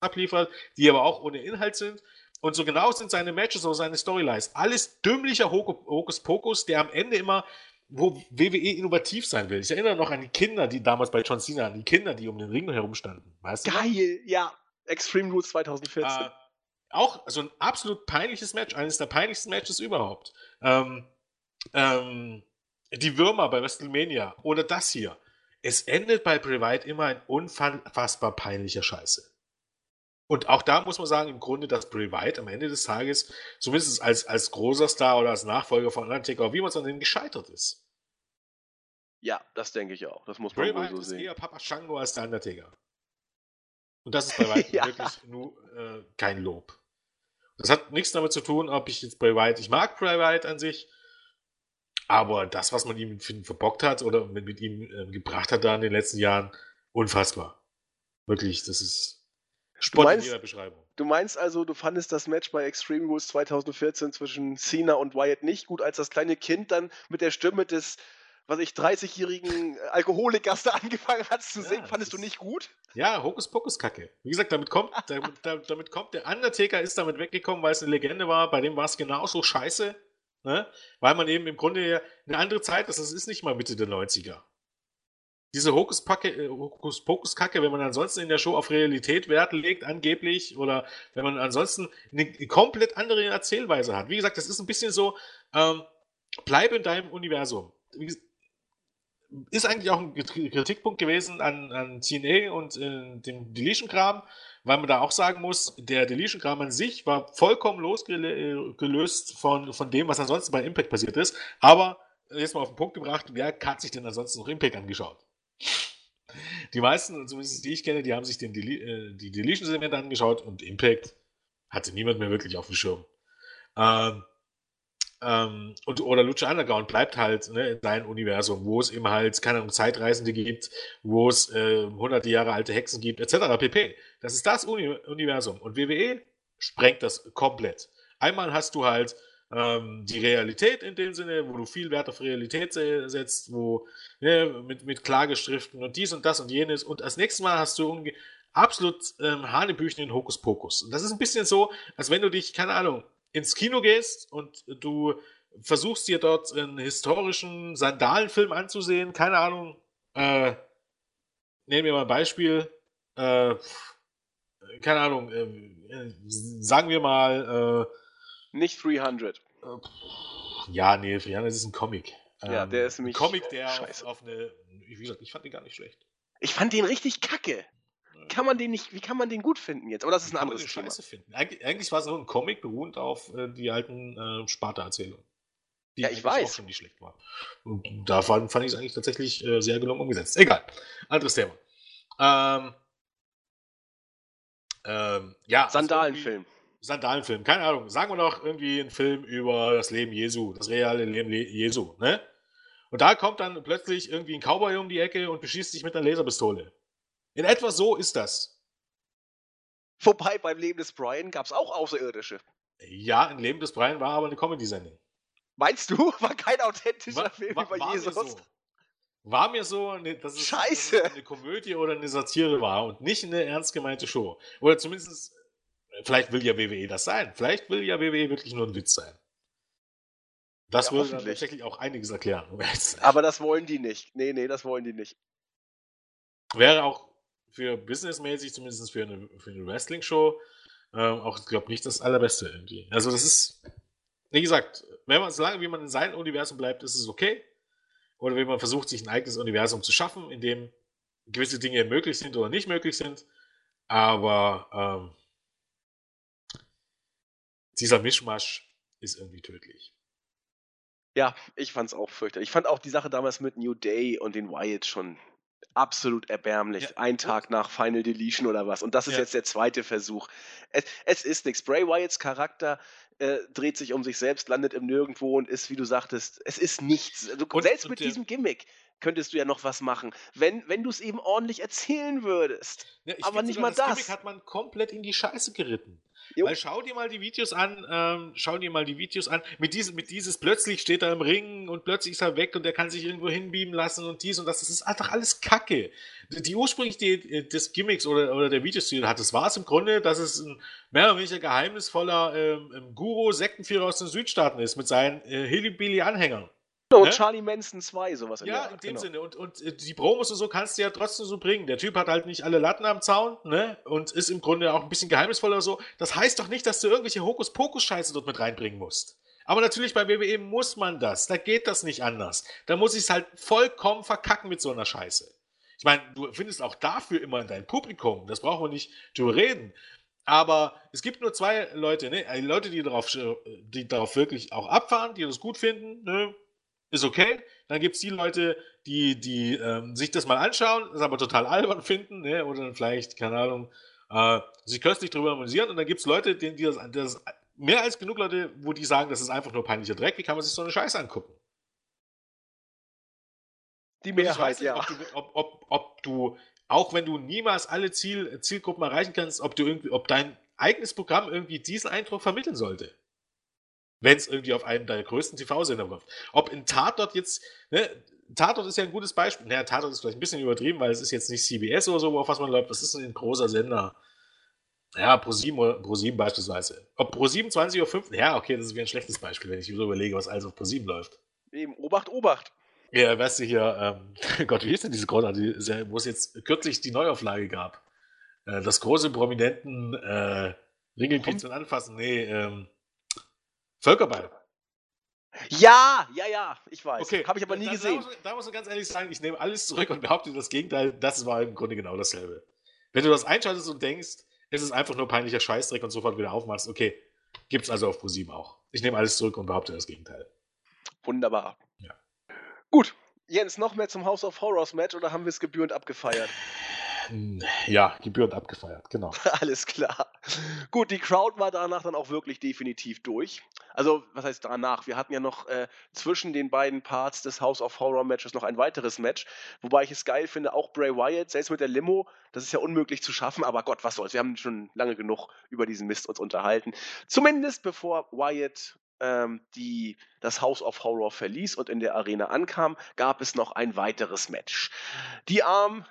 Speaker 2: abliefert, die aber auch ohne Inhalt sind. Und so genau sind seine Matches oder seine Storylines. Alles dümmlicher Hokuspokus, der am Ende immer, wo WWE innovativ sein will. Ich erinnere noch an die Kinder, die damals bei John Cena, an die Kinder, die um den Ring herumstanden.
Speaker 1: Weißt Geil, du ja. Extreme Rules 2014. Äh,
Speaker 2: auch so ein absolut peinliches Match, eines der peinlichsten Matches überhaupt. Ähm, ähm, die Würmer bei WrestleMania oder das hier. Es endet bei Private immer ein unfassbar peinlicher Scheiße. Und auch da muss man sagen, im Grunde, dass Wyatt am Ende des Tages, zumindest als, als großer Star oder als Nachfolger von Undertaker, wie man es an denen gescheitert ist.
Speaker 1: Ja, das denke ich auch. Das muss man Bray
Speaker 2: Wyatt
Speaker 1: so sehen.
Speaker 2: ist eher Papa Shango als der Undertaker. Und das ist bei weitem ja. wirklich nur äh, kein Lob. Das hat nichts damit zu tun, ob ich jetzt Bray Wyatt, ich mag Bray Wyatt an sich, aber das, was man ihm verbockt hat oder mit, ihm äh, gebracht hat da in den letzten Jahren, unfassbar. Wirklich, das ist
Speaker 1: Sport in jeder Beschreibung. Du meinst also, du fandest das Match bei Extreme Rules 2014 zwischen Cena und Wyatt nicht gut, als das kleine Kind dann mit der Stimme des was ich, 30-jährigen Alkoholikers da angefangen hat zu singen, ja, fandest du nicht gut?
Speaker 2: Ja, Hokuspokus-Kacke. Wie gesagt, damit kommt, damit, damit, kommt der Undertaker ist damit weggekommen, weil es eine Legende war, bei dem war es genauso scheiße, ne? weil man eben im Grunde eine andere Zeit ist, das ist nicht mal Mitte der 90er. Diese äh, Hokuspokus-Kacke, wenn man ansonsten in der Show auf Realität Wert legt, angeblich, oder wenn man ansonsten eine komplett andere Erzählweise hat. Wie gesagt, das ist ein bisschen so, ähm, bleib in deinem Universum. Ist eigentlich auch ein Kritikpunkt gewesen an, an TNA und äh, dem Deletion-Kram, weil man da auch sagen muss, der Deletion-Kram an sich war vollkommen losgelöst von, von dem, was ansonsten bei Impact passiert ist. Aber jetzt mal auf den Punkt gebracht, wer hat sich denn ansonsten noch Impact angeschaut? Die meisten, zumindest die ich kenne, die haben sich den Dele äh, die Deletion-Segmente angeschaut und Impact hatte niemand mehr wirklich auf dem Schirm. Ähm, ähm, und, oder Lucha Underground bleibt halt ne, in seinem Universum, wo es eben halt, keine Ahnung, Zeitreisende gibt, wo es äh, hunderte Jahre alte Hexen gibt, etc. pp. Das ist das Uni Universum. Und WWE sprengt das komplett. Einmal hast du halt ähm, die Realität in dem Sinne, wo du viel Wert auf Realität setzt, wo ne, mit, mit Klageschriften und dies und das und jenes. Und als nächstes Mal hast du absolut ähm, hanebüchenden Hokuspokus. Und das ist ein bisschen so, als wenn du dich, keine Ahnung, ins Kino gehst und du versuchst dir dort einen historischen Sandalenfilm anzusehen, keine Ahnung, äh, nehmen wir mal ein Beispiel, äh, keine Ahnung, äh, sagen wir mal,
Speaker 1: äh, nicht 300. Äh,
Speaker 2: ja, nee, 300 ist ein Comic.
Speaker 1: Ja, der ist nämlich.
Speaker 2: Ein Comic, der auf, auf, eine. Wie gesagt, ich fand den gar nicht schlecht.
Speaker 1: Ich fand den richtig kacke kann man den nicht, wie kann man den gut finden jetzt? Aber das ist ein anderes
Speaker 2: Thema. Scheiße finden. Eig eigentlich war es nur ein Comic beruhend auf äh, die alten äh, Sparta-Erzählungen.
Speaker 1: Die ja, ich weiß.
Speaker 2: auch schon nicht schlecht war. Und da fand, fand ich es eigentlich tatsächlich äh, sehr gelungen umgesetzt. Egal. Anderes Thema. Ähm, ähm, ja.
Speaker 1: Sandalenfilm.
Speaker 2: Sandalenfilm, keine Ahnung. Sagen wir doch irgendwie einen Film über das Leben Jesu, das reale Leben Jesu, ne? Und da kommt dann plötzlich irgendwie ein Cowboy um die Ecke und beschießt sich mit einer Laserpistole. In etwa so ist das.
Speaker 1: Wobei beim Leben des Brian gab es auch Außerirdische.
Speaker 2: Ja, ein Leben des Brian war aber eine Comedy-Sendung.
Speaker 1: Meinst du? War kein authentischer war, Film war, über war Jesus?
Speaker 2: Mir so. War mir so, dass es
Speaker 1: Scheiße.
Speaker 2: eine Komödie oder eine Satire war und nicht eine ernst gemeinte Show. Oder zumindest, vielleicht will ja WWE das sein. Vielleicht will ja WWE wirklich nur ein Witz sein. Das ja, würde tatsächlich auch einiges erklären.
Speaker 1: Aber das wollen die nicht. Nee, nee, das wollen die nicht.
Speaker 2: Wäre auch für businessmäßig, zumindest für eine, für eine Wrestling-Show, ähm, auch, ich glaube, nicht das Allerbeste irgendwie. Also, das ist, wie gesagt, wenn man, solange wie man in seinem Universum bleibt, ist es okay. Oder wenn man versucht, sich ein eigenes Universum zu schaffen, in dem gewisse Dinge möglich sind oder nicht möglich sind. Aber ähm, dieser Mischmasch ist irgendwie tödlich.
Speaker 1: Ja, ich fand's auch fürchterlich. Ich fand auch die Sache damals mit New Day und den Wyatt schon absolut erbärmlich. Ja. Ein Tag nach Final Deletion oder was. Und das ist ja. jetzt der zweite Versuch. Es, es ist nichts. Bray Wyatts Charakter äh, dreht sich um sich selbst, landet im Nirgendwo und ist, wie du sagtest, es ist nichts. Also, und, selbst und mit der, diesem Gimmick. könntest du ja noch was machen, wenn, wenn du es eben ordentlich erzählen würdest.
Speaker 2: Ja,
Speaker 1: Aber nicht
Speaker 2: sogar,
Speaker 1: mal das.
Speaker 2: Gimmick hat man komplett in die Scheiße geritten.
Speaker 1: Jo.
Speaker 2: Weil schau dir mal die Videos an, ähm, schau dir mal die Videos an. Mit, diesem, mit dieses plötzlich steht er im Ring und plötzlich ist er weg und er kann sich irgendwo hinbeamen lassen und dies und das. Das ist einfach alles Kacke. Die, die ursprünglich die, des Gimmicks oder, oder der Videostil hat, das war es im Grunde, dass es ein mehr oder weniger geheimnisvoller ähm, Guru Sektenführer aus den Südstaaten ist mit seinen äh, Hillybilly-Anhängern.
Speaker 1: Und
Speaker 2: Ne?
Speaker 1: Charlie Manson 2, sowas in
Speaker 2: Ja, in dem
Speaker 1: genau.
Speaker 2: Sinne. Und, und äh, die Promos und so kannst du ja trotzdem so bringen. Der Typ hat halt nicht alle Latten am Zaun, ne? Und ist im Grunde auch ein bisschen geheimnisvoller so. Das heißt doch nicht, dass du irgendwelche Hokuspokus-Scheiße dort mit reinbringen musst. Aber natürlich bei WWE muss man das. Da geht das nicht anders. Da muss ich es halt vollkommen verkacken mit so einer Scheiße. Ich meine, du findest auch dafür immer dein Publikum. Das brauchen wir nicht drüber reden. Aber es gibt nur zwei Leute, ne? Die Leute, die darauf, äh, die darauf wirklich auch abfahren, die das gut finden, ne? Ist okay. Dann gibt es die Leute, die, die ähm, sich das mal anschauen, das aber total albern finden, ne? Oder dann vielleicht, keine Ahnung, äh, sich köstlich drüber amüsieren. Und dann gibt es Leute, denen die das, das mehr als genug Leute, wo die sagen, das ist einfach nur peinlicher Dreck. Wie kann man sich so eine Scheiße angucken?
Speaker 1: Die Mehrheit, ja.
Speaker 2: ob, du, ob, ob, ob du, auch wenn du niemals alle Ziel, Zielgruppen erreichen kannst, ob du irgendwie, ob dein eigenes Programm irgendwie diesen Eindruck vermitteln sollte. Wenn es irgendwie auf einen deiner größten TV-Sender wirft. Ob in Tatort jetzt, ne, Tatort ist ja ein gutes Beispiel. Naja, Tatort ist vielleicht ein bisschen übertrieben, weil es ist jetzt nicht CBS oder so, auf was man läuft. Das ist ein großer Sender. Ja, Pro7, oder- Pro7 beispielsweise. Ob Pro7 20.05 Uhr, ja, okay, das ist wie ein schlechtes Beispiel, wenn ich so überlege, was alles auf Pro7 läuft.
Speaker 1: Eben, Obacht, Obacht.
Speaker 2: Ja, weißt du hier, ähm, Gott, wie ist denn diese großartige Serie, wo es jetzt kürzlich die Neuauflage gab? Äh, das große Prominenten äh, Ringelpizza und Anfassen, nee, ähm, Völkerball.
Speaker 1: Ja, ja, ja, ich weiß.
Speaker 2: Okay.
Speaker 1: Habe ich aber nie
Speaker 2: da,
Speaker 1: gesehen.
Speaker 2: Da muss, man- da muss man ganz ehrlich sagen, ich nehme alles zurück und behaupte das Gegenteil, das war im Grunde genau dasselbe. Wenn du das einschaltest und denkst, es ist einfach nur peinlicher Scheißdreck und sofort wieder aufmachst, okay, gibt's also auf ProSieben auch. Ich nehme alles zurück und behaupte das Gegenteil.
Speaker 1: Wunderbar.
Speaker 2: Ja.
Speaker 1: Gut. Jens, noch mehr zum House of Horrors Match oder haben wir es gebührend abgefeiert?
Speaker 2: Ja, gebührend abgefeiert, genau.
Speaker 1: Alles klar. Gut, die Crowd war danach dann auch wirklich definitiv durch. Also, was heißt danach? Wir hatten ja noch äh, zwischen den beiden Parts des House of Horror Matches noch ein weiteres Match, wobei ich es geil finde, auch Bray Wyatt, selbst mit der Limo, das ist ja unmöglich zu schaffen, aber Gott, was soll's. Wir haben schon lange genug über diesen Mist uns unterhalten. Zumindest bevor Wyatt ähm, die, das House of Horror verließ und in der Arena ankam, gab es noch ein weiteres Match. Die armen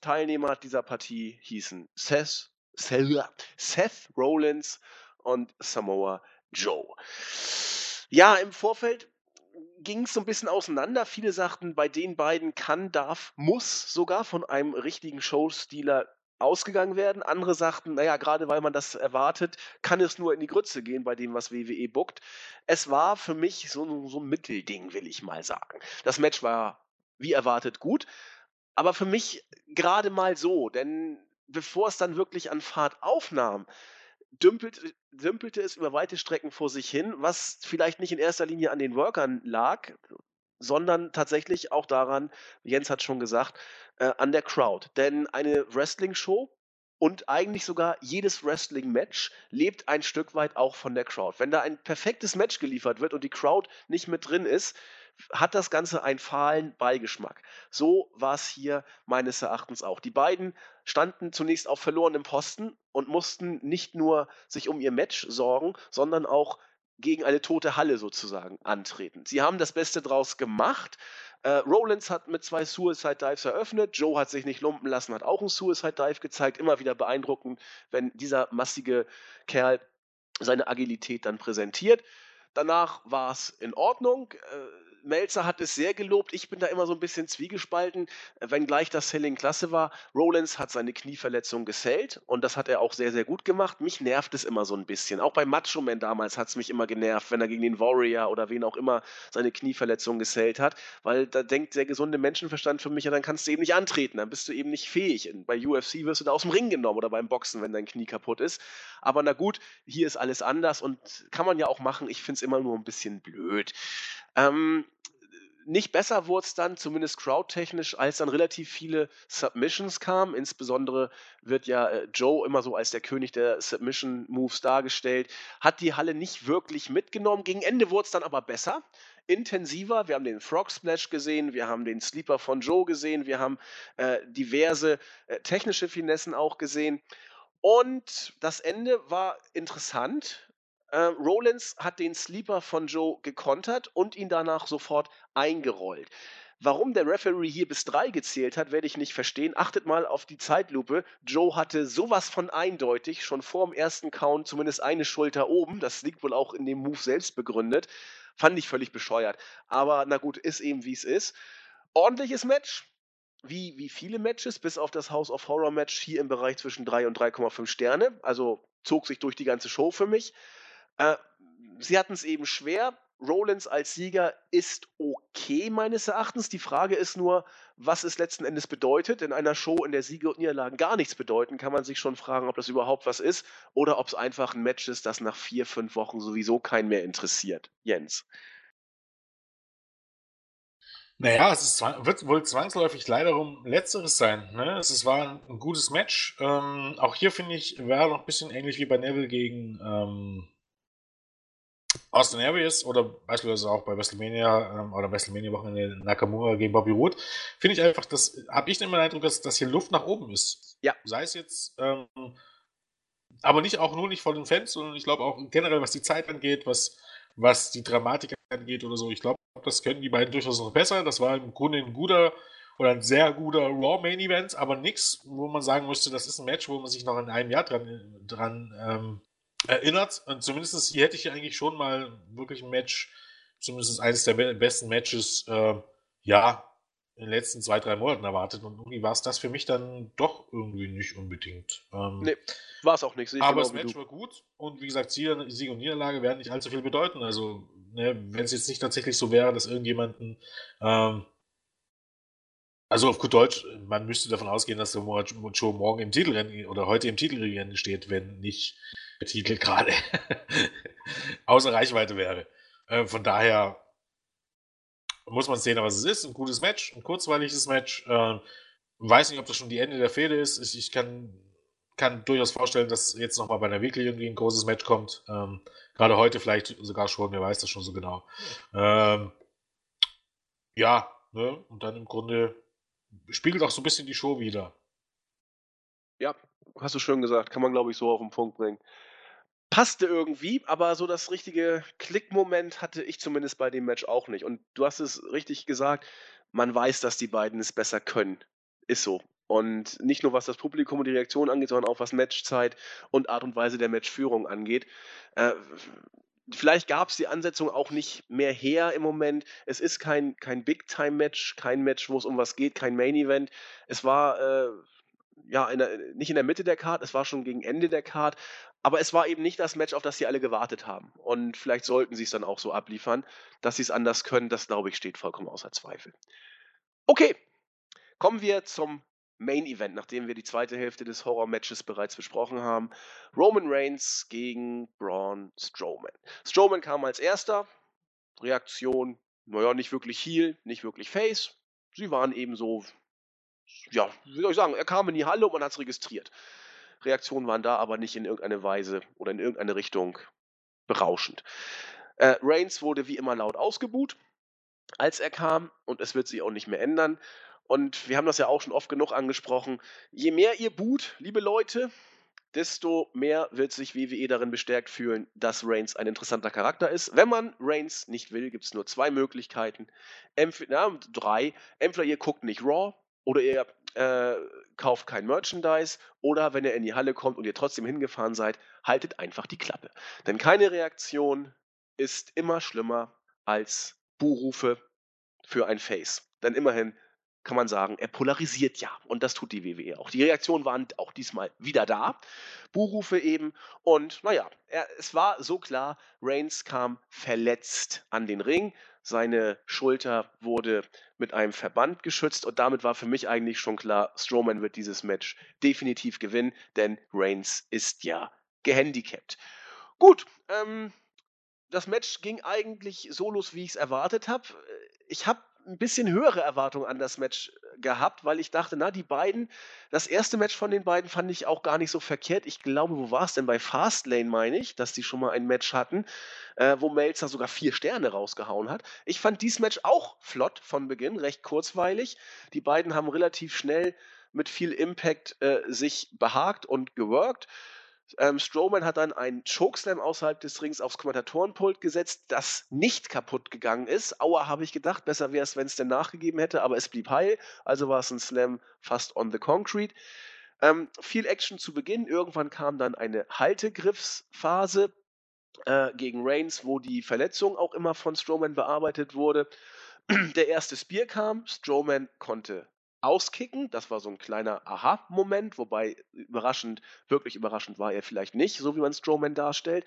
Speaker 1: Teilnehmer dieser Partie hießen Seth, Seth, Rollins und Samoa Joe. Ja, im Vorfeld ging es so ein bisschen auseinander. Viele sagten, bei den beiden kann, darf, muss sogar von einem richtigen Showstealer ausgegangen werden. Andere sagten, naja, gerade weil man das erwartet, kann es nur in die Grütze gehen bei dem, was WWE bookt. Es war für mich so, so ein Mittelding, will ich mal sagen. Das Match war wie erwartet gut, aber für mich gerade mal so, denn bevor es dann wirklich an Fahrt aufnahm, dümpelte, dümpelte es über weite Strecken vor sich hin, was vielleicht nicht in erster Linie an den Workern lag, sondern tatsächlich auch daran, Jens hat schon gesagt, äh, an der Crowd. Denn eine Wrestling-Show und eigentlich sogar jedes Wrestling-Match lebt ein Stück weit auch von der Crowd. Wenn da ein perfektes Match geliefert wird und die Crowd nicht mit drin ist, hat das Ganze einen fahlen Beigeschmack. So war es hier meines Erachtens auch. Die beiden standen zunächst auf verlorenem Posten und mussten nicht nur sich um ihr Match sorgen, sondern auch gegen eine tote Halle sozusagen antreten. Sie haben das Beste draus gemacht. Äh, Rollins hat mit zwei Suicide Dives eröffnet. Joe hat sich nicht lumpen lassen, hat auch einen Suicide Dive gezeigt. Immer wieder beeindruckend, wenn dieser massige Kerl seine Agilität dann präsentiert. Danach war es in Ordnung. Äh, Melzer hat es sehr gelobt. Ich bin da immer so ein bisschen zwiegespalten, äh, wenngleich das Selling klasse war. Rollins hat seine Knieverletzung gesellt und das hat er auch sehr, sehr gut gemacht. Mich nervt es immer so ein bisschen. Auch bei Macho Man damals hat es mich immer genervt, wenn er gegen den Warrior oder wen auch immer seine Knieverletzung gesellt hat, weil da denkt der gesunde Menschenverstand für mich, ja, dann kannst du eben nicht antreten, dann bist du eben nicht fähig. Bei UFC wirst du da aus dem Ring genommen oder beim Boxen, wenn dein Knie kaputt ist. Aber na gut, hier ist alles anders und kann man ja auch machen. Ich finde es immer nur ein bisschen blöd. Ähm, nicht besser wurde es dann, zumindest crowdtechnisch, als dann relativ viele Submissions kamen. Insbesondere wird ja äh, Joe immer so als der König der Submission-Moves dargestellt. Hat die Halle nicht wirklich mitgenommen. Gegen Ende wurde es dann aber besser. intensiver. Wir haben den Frog Splash gesehen, wir haben den Sleeper von Joe gesehen, wir haben äh, diverse äh, technische Finessen auch gesehen. Und das Ende war interessant. Äh, Rollins hat den Sleeper von Joe gekontert und ihn danach sofort eingerollt. Warum der Referee hier bis drei gezählt hat, werde ich nicht verstehen. Achtet mal auf die Zeitlupe. Joe hatte sowas von eindeutig schon vor dem ersten Count zumindest eine Schulter oben. Das liegt wohl auch in dem Move selbst begründet. Fand ich völlig bescheuert. Aber na gut, ist eben wie es ist. Ordentliches Match. Wie, wie viele Matches, bis auf das House of Horror Match hier im Bereich zwischen 3 und 3,5 Sterne. Also zog sich durch die ganze Show für mich. Äh, sie hatten es eben schwer. Rollins als Sieger ist okay meines Erachtens. Die Frage ist nur, was es letzten Endes bedeutet. In einer Show, in der Siege und Niederlagen gar nichts bedeuten, kann man sich schon fragen, ob das überhaupt was ist oder ob es einfach ein Match ist, das nach vier, fünf Wochen sowieso keinen mehr interessiert. Jens.
Speaker 2: Naja, es ist, wird wohl zwangsläufig leider um Letzteres sein. Ne? Es war ein, ein gutes Match. Ähm, auch hier finde ich, wäre noch ein bisschen ähnlich wie bei Neville gegen ähm, Austin Aries oder beispielsweise auch bei WrestleMania ähm, oder WrestleMania Wochenende Nakamura gegen Bobby Roode, finde ich einfach, das habe ich immer den Eindruck, dass, dass hier Luft nach oben ist.
Speaker 1: Ja.
Speaker 2: Sei es jetzt, ähm, aber nicht auch nur nicht von den Fans, sondern ich glaube auch generell, was die Zeit angeht, was, was die Dramatik angeht oder so. Ich glaube, das können die beiden durchaus noch besser. Das war im Grunde ein guter oder ein sehr guter Raw Main Event, aber nichts, wo man sagen müsste, das ist ein Match, wo man sich noch in einem Jahr dran, dran ähm, erinnert. Und zumindest hier hätte ich eigentlich schon mal wirklich ein Match, zumindest eines der besten Matches, äh, ja, in den letzten zwei, drei Monaten erwartet. Und irgendwie war es das für mich dann doch irgendwie nicht unbedingt.
Speaker 1: Ähm, nee, war es auch nicht.
Speaker 2: aber genau das Match war gut. Und wie gesagt, Sieg und Niederlage werden nicht allzu viel bedeuten. Also, ne, wenn es jetzt nicht tatsächlich so wäre, dass irgendjemanden ähm, also auf gut Deutsch, man müsste davon ausgehen, dass der Joe morgen im Titelrennen oder heute im Titelrennen steht, wenn nicht der Titel gerade außer Reichweite wäre. Äh, von daher muss man sehen, was es ist. Ein gutes Match, ein kurzweiliges Match. Äh, weiß nicht, ob das schon die Ende der Fehde ist. Ich, ich kann, kann durchaus vorstellen, dass jetzt nochmal bei einer Weekly irgendwie ein großes Match kommt. Ähm, gerade heute vielleicht sogar schon, wer weiß das schon so genau. Ähm, ja, ne? und dann im Grunde spiegelt auch so ein bisschen die Show wieder.
Speaker 1: Ja, hast du schön gesagt. Kann man, glaube ich, so auf den Punkt bringen passte irgendwie, aber so das richtige Klickmoment hatte ich zumindest bei dem Match auch nicht. Und du hast es richtig gesagt, man weiß, dass die beiden es besser können. Ist so. Und nicht nur was das Publikum und die Reaktion angeht, sondern auch was Matchzeit und Art und Weise der Matchführung angeht. Äh, vielleicht gab es die Ansetzung auch nicht mehr her im Moment. Es ist kein, kein Big-Time-Match, kein Match, wo es um was geht, kein Main-Event. Es war äh, ja in der, nicht in der Mitte der Card, es war schon gegen Ende der Card, aber es war eben nicht das Match, auf das sie alle gewartet haben. Und vielleicht sollten sie es dann auch so abliefern, dass sie es anders können. Das, glaube ich, steht vollkommen außer Zweifel. Okay, kommen wir zum Main Event, nachdem wir die zweite Hälfte des Horror-Matches bereits besprochen haben. Roman Reigns gegen Braun Strowman. Strowman kam als erster. Reaktion, naja, nicht wirklich Heel, nicht wirklich Face. Sie waren eben so, ja, wie soll ich sagen, er kam in die Halle und man hat es registriert. Reaktionen waren da, aber nicht in irgendeine Weise oder in irgendeine Richtung berauschend. Äh, Reigns wurde wie immer laut ausgebuht, als er kam, und es wird sich auch nicht mehr ändern. Und wir haben das ja auch schon oft genug angesprochen. Je mehr ihr boot, liebe Leute, desto mehr wird sich WWE darin bestärkt fühlen, dass Reigns ein interessanter Charakter ist. Wenn man Reigns nicht will, gibt es nur zwei Möglichkeiten. Empf na, drei. Entweder ihr guckt nicht Raw oder ihr äh, kauft kein Merchandise oder wenn ihr in die Halle kommt und ihr trotzdem hingefahren seid, haltet einfach die Klappe. Denn keine Reaktion ist immer schlimmer als Buhrufe für ein Face. Denn immerhin kann man sagen, er polarisiert ja. Und das tut die WWE auch. Die Reaktionen waren auch diesmal wieder da. Buhrufe eben. Und naja, er, es war so klar, Reigns kam verletzt an den Ring. Seine Schulter wurde mit einem Verband geschützt und damit war für mich eigentlich schon klar, Strowman wird dieses Match definitiv gewinnen, denn Reigns ist ja gehandicapt. Gut, ähm, das Match ging eigentlich so los, wie ich es erwartet habe. Ich habe ein bisschen höhere Erwartungen an das Match gehabt, weil ich dachte, na, die beiden, das erste Match von den beiden fand ich auch gar nicht so verkehrt. Ich glaube, wo war es denn? Bei Fastlane meine ich, dass die schon mal ein Match hatten, äh, wo Melzer sogar vier Sterne rausgehauen hat. Ich fand dieses Match auch flott von Beginn, recht kurzweilig. Die beiden haben relativ schnell mit viel Impact äh, sich behagt und geworkt. Ähm, Strowman hat dann einen Chokeslam außerhalb des Rings aufs Kommentatorenpult gesetzt, das nicht kaputt gegangen ist. Aua, habe ich gedacht, besser wäre es, wenn es denn nachgegeben hätte, aber es blieb heil. Also war es ein Slam fast on the concrete. Ähm, viel Action zu Beginn. Irgendwann kam dann eine Haltegriffsphase äh, gegen Reigns, wo die Verletzung auch immer von Strowman bearbeitet wurde. Der erste Spear kam, Strowman konnte auskicken. Das war so ein kleiner Aha-Moment, wobei überraschend, wirklich überraschend war er vielleicht nicht, so wie man Strowman darstellt.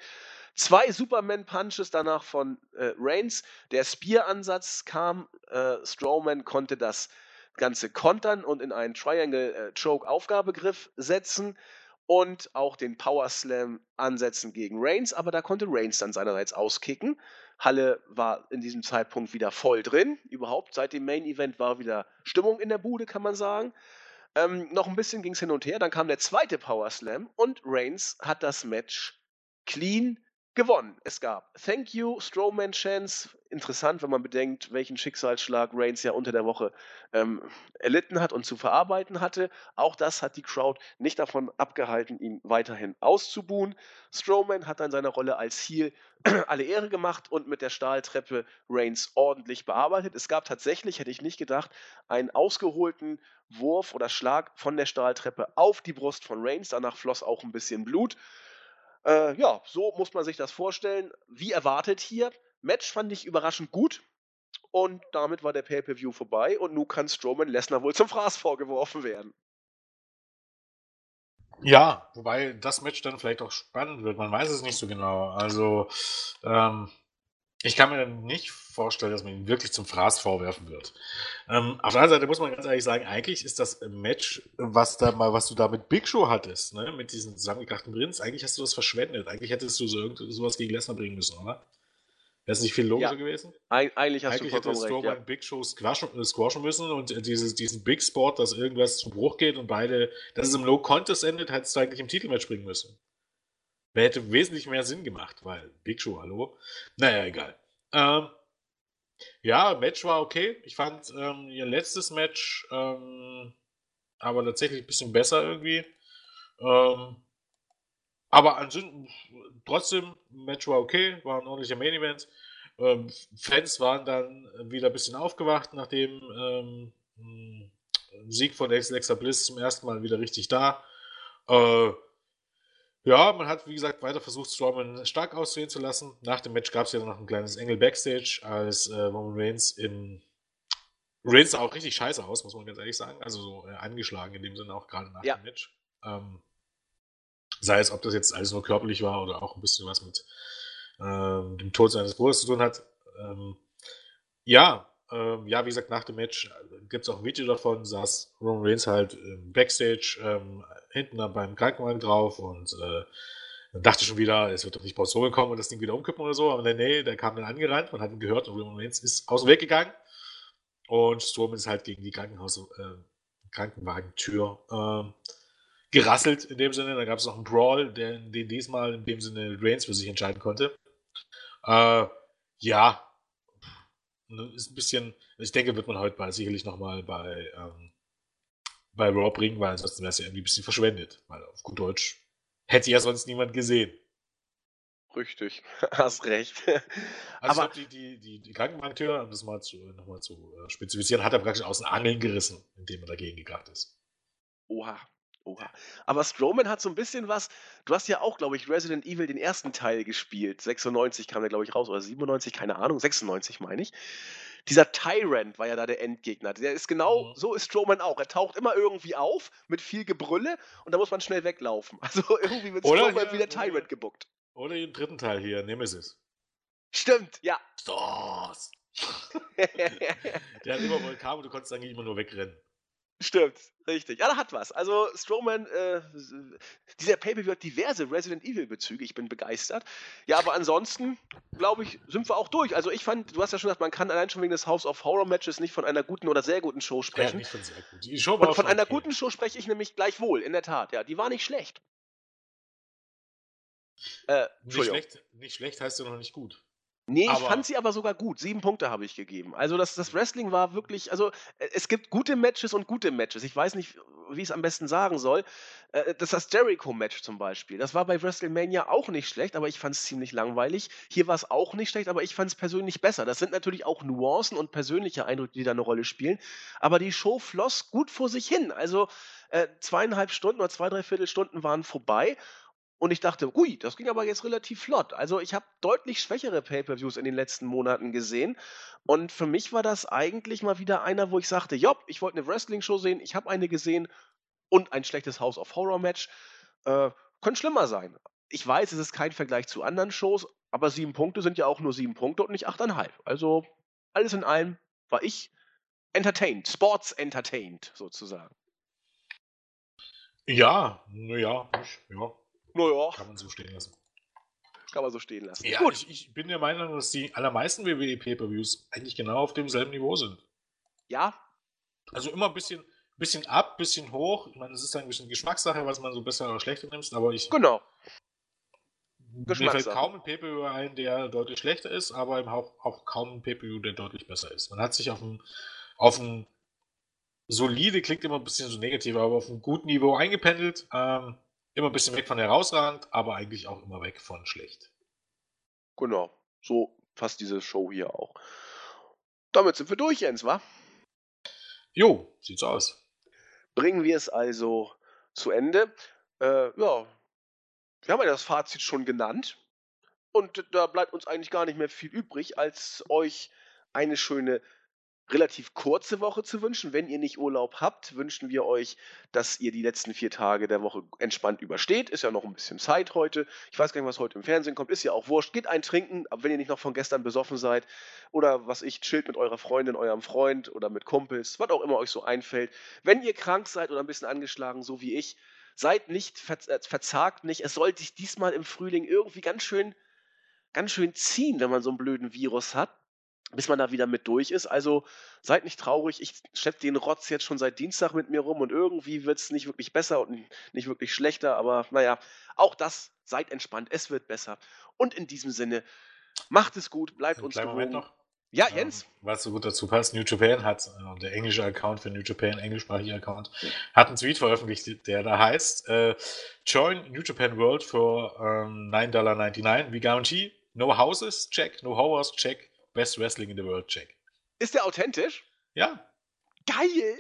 Speaker 1: Zwei Superman-Punches danach von äh, Reigns. Der Spear-Ansatz kam. Äh, Strowman konnte das Ganze kontern und in einen Triangle-Choke-Aufgabegriff äh, setzen und auch den Power Slam ansetzen gegen Reigns, aber da konnte Reigns dann seinerseits auskicken. Halle war in diesem Zeitpunkt wieder voll drin. Überhaupt seit dem Main Event war wieder Stimmung in der Bude, kann man sagen. Ähm, noch ein bisschen ging es hin und her. Dann kam der zweite Power Slam und Reigns hat das Match clean gewonnen. Es gab Thank You, Strowman Chance. Interessant, wenn man bedenkt, welchen Schicksalsschlag Reigns ja unter der Woche ähm, erlitten hat und zu verarbeiten hatte. Auch das hat die Crowd nicht davon abgehalten, ihn weiterhin auszubuhen. Strowman hat dann seine Rolle als Heel alle Ehre gemacht und mit der Stahltreppe Reigns ordentlich bearbeitet. Es gab tatsächlich, hätte ich nicht gedacht, einen ausgeholten Wurf oder Schlag von der Stahltreppe auf die Brust von Reigns. Danach floss auch ein bisschen Blut. Äh, ja, so muss man sich das vorstellen. Wie erwartet hier. Match fand ich überraschend gut. Und damit war der Pay-Per-View vorbei und nun kann Strowman Lesnar wohl zum Fraß vorgeworfen werden.
Speaker 2: Ja, wobei das Match dann vielleicht auch spannend wird. Man weiß es nicht so genau. Also, ähm, ich kann mir nicht vorstellen, dass man ihn wirklich zum Fraß vorwerfen wird. Ähm, auf der anderen Seite muss man ganz ehrlich sagen, eigentlich ist das Match, was da mal, was du da mit Big Show hattest, ne, mit diesen zusammengekrachten Prinz, eigentlich hast du das verschwendet. Eigentlich hättest du so sowas gegen Lesnar bringen müssen, oder? Wäre es nicht viel logischer ja, gewesen?
Speaker 1: Eigentlich hast
Speaker 2: eigentlich
Speaker 1: du
Speaker 2: hätte
Speaker 1: recht. Ja.
Speaker 2: Big Show squashen, äh, squashen müssen und dieses, diesen Big Spot, dass irgendwas zu Bruch geht und beide, dass es im No Contest endet, hättest du eigentlich im Titelmatch bringen müssen. Hätte wesentlich mehr Sinn gemacht, weil Big Show, hallo? Naja, egal. Ähm, ja, Match war okay. Ich fand ähm, ihr letztes Match ähm, aber tatsächlich ein bisschen besser irgendwie. Ähm, aber ansonsten, trotzdem, Match war okay, war ein ordentlicher Main Event. Ähm, Fans waren dann wieder ein bisschen aufgewacht nach dem ähm, Sieg von Alexa Bliss zum ersten Mal wieder richtig da. Äh, ja, man hat, wie gesagt, weiter versucht, Strowman stark aussehen zu lassen. Nach dem Match gab es ja noch ein kleines Engel Backstage, als äh, Roman Reigns in. Reigns sah auch richtig scheiße aus, muss man ganz ehrlich sagen. Also so äh, angeschlagen in dem Sinne auch gerade nach ja. dem Match. Ähm, sei es, ob das jetzt alles nur körperlich war oder auch ein bisschen was mit ähm, dem Tod seines Bruders zu tun hat. Ähm, ja, ähm, ja, wie gesagt, nach dem Match äh, gibt es auch ein Video davon, saß Roman Reigns halt Backstage ähm, hinten beim Krankenwagen drauf und äh, dann dachte schon wieder, es wird doch nicht so kommen und das Ding wieder umkippen oder so, aber nee, der kam dann angerannt, man hat ihn gehört und Roman Reigns ist aus dem Weg gegangen und Strowman ist halt gegen die Krankenhaus, äh, Krankenwagentür äh, gerasselt in dem Sinne. Da gab es noch einen Brawl, der, den diesmal in dem Sinne Reigns für sich entscheiden konnte. Äh, ja, ne, ist ein bisschen, ich denke, wird man heute bei, sicherlich nochmal bei ähm, bei Raw bringen, weil ansonsten wäre es ja irgendwie ein bisschen verschwendet. Weil auf gut Deutsch hätte ja sonst niemand gesehen.
Speaker 1: Richtig, hast recht.
Speaker 2: Also Aber ich glaube, die, die, die, die Krankenwagentür, um das mal zu, nochmal zu äh, spezifizieren, hat er praktisch aus den Angeln gerissen, indem er dagegen gekracht ist.
Speaker 1: Oha, oha. Aber Strowman hat so ein bisschen was, du hast ja auch, glaube ich, Resident Evil den ersten Teil gespielt. 96 kam der, glaube ich, raus, oder 97, keine Ahnung, 96 meine ich dieser Tyrant war ja da der Endgegner. Der ist genau, mhm. so ist Strowman auch. Er taucht immer irgendwie auf mit viel Gebrülle und da muss man schnell weglaufen. Also irgendwie wird Strowman wie der Tyrant gebuckt.
Speaker 2: Oder im dritten Teil hier, Nemesis.
Speaker 1: Stimmt, ja.
Speaker 2: Stars. der hat immer kam und du konntest eigentlich immer nur wegrennen.
Speaker 1: Stimmt, richtig. Ja, da hat was. Also Strowman, äh, dieser Pay-Per-View hat diverse Resident Evil-Bezüge. Ich bin begeistert. Ja, aber ansonsten, glaube ich, sind wir auch durch. Also ich fand, du hast ja schon gesagt, man kann allein schon wegen des House of Horror Matches nicht von einer guten oder sehr guten Show sprechen. Ja, nicht von sehr gut. Die Show war Und von einer okay. guten Show spreche ich nämlich gleichwohl, in der Tat. Ja, die war nicht schlecht.
Speaker 2: Äh, nicht, schlecht, nicht schlecht heißt ja noch nicht gut.
Speaker 1: Nee, ich fand sie aber sogar gut. Sieben Punkte habe ich gegeben. Also das, das Wrestling war wirklich, also äh, es gibt gute Matches und gute Matches. Ich weiß nicht, wie ich es am besten sagen soll. Äh, das das Jericho-Match zum Beispiel. Das war bei WrestleMania auch nicht schlecht, aber ich fand es ziemlich langweilig. Hier war es auch nicht schlecht, aber ich fand es persönlich besser. Das sind natürlich auch Nuancen und persönliche Eindrücke, die da eine Rolle spielen. Aber die Show floss gut vor sich hin. Also äh, zweieinhalb Stunden oder zwei, drei Viertelstunden waren vorbei und ich dachte, ui, das ging aber jetzt relativ flott. Also ich habe deutlich schwächere Pay-per-Views in den letzten Monaten gesehen. Und für mich war das eigentlich mal wieder einer, wo ich sagte, jopp, ich wollte eine Wrestling-Show sehen, ich habe eine gesehen und ein schlechtes House of Horror-Match. Äh, könnte schlimmer sein. Ich weiß, es ist kein Vergleich zu anderen Shows, aber sieben Punkte sind ja auch nur sieben Punkte und nicht achteinhalb. Also alles in allem war ich entertained, sports entertained sozusagen.
Speaker 2: Ja, naja, ja.
Speaker 1: Naja.
Speaker 2: Kann man so stehen lassen.
Speaker 1: Kann man so stehen lassen.
Speaker 2: Ja, Gut. Ich, ich bin der Meinung, dass die allermeisten WWE Pay-Per-Views eigentlich genau auf demselben Niveau sind.
Speaker 1: Ja.
Speaker 2: Also immer ein bisschen, bisschen ab, bisschen hoch. Ich meine, es ist ein bisschen Geschmackssache, was man so besser oder schlechter nimmt, aber ich.
Speaker 1: Genau.
Speaker 2: Mir fällt kaum ein Pay-Per-View ein, der deutlich schlechter ist, aber auch, auch kaum ein Pay-Per-View, der deutlich besser ist. Man hat sich auf ein, auf ein solide, klingt immer ein bisschen so negativ, aber auf ein gutes Niveau eingependelt. Ähm, Immer ein bisschen weg von herausragend, aber eigentlich auch immer weg von schlecht.
Speaker 1: Genau, so fast diese Show hier auch. Damit sind wir durch, Jens, wa?
Speaker 2: Jo, sieht's aus.
Speaker 1: Bringen wir es also zu Ende. Äh, ja, wir haben ja das Fazit schon genannt. Und da bleibt uns eigentlich gar nicht mehr viel übrig, als euch eine schöne relativ kurze Woche zu wünschen. Wenn ihr nicht Urlaub habt, wünschen wir euch, dass ihr die letzten vier Tage der Woche entspannt übersteht. Ist ja noch ein bisschen Zeit heute. Ich weiß gar nicht, was heute im Fernsehen kommt. Ist ja auch wurscht. Geht ein trinken, wenn ihr nicht noch von gestern besoffen seid oder was ich, chillt mit eurer Freundin, eurem Freund oder mit Kumpels, was auch immer euch so einfällt. Wenn ihr krank seid oder ein bisschen angeschlagen, so wie ich, seid nicht, äh, verzagt nicht. Es sollte sich diesmal im Frühling irgendwie ganz schön, ganz schön ziehen, wenn man so einen blöden Virus hat bis man da wieder mit durch ist. Also seid nicht traurig, ich schleppe den Rotz jetzt schon seit Dienstag mit mir rum und irgendwie wird es nicht wirklich besser und nicht wirklich schlechter, aber naja, auch das, seid entspannt, es wird besser. Und in diesem Sinne, macht es gut, bleibt uns gewogen. noch. Ja, ähm, Jens.
Speaker 2: Was so gut dazu passt, New Japan hat, äh, der englische Account für New Japan, englischsprachiger Account, hat einen Tweet veröffentlicht, der da heißt, äh, Join New Japan World for ähm, $9.99. We guarantee no houses, check, no horrors, check, Best Wrestling in the World Check.
Speaker 1: Ist der authentisch?
Speaker 2: Ja.
Speaker 1: Geil!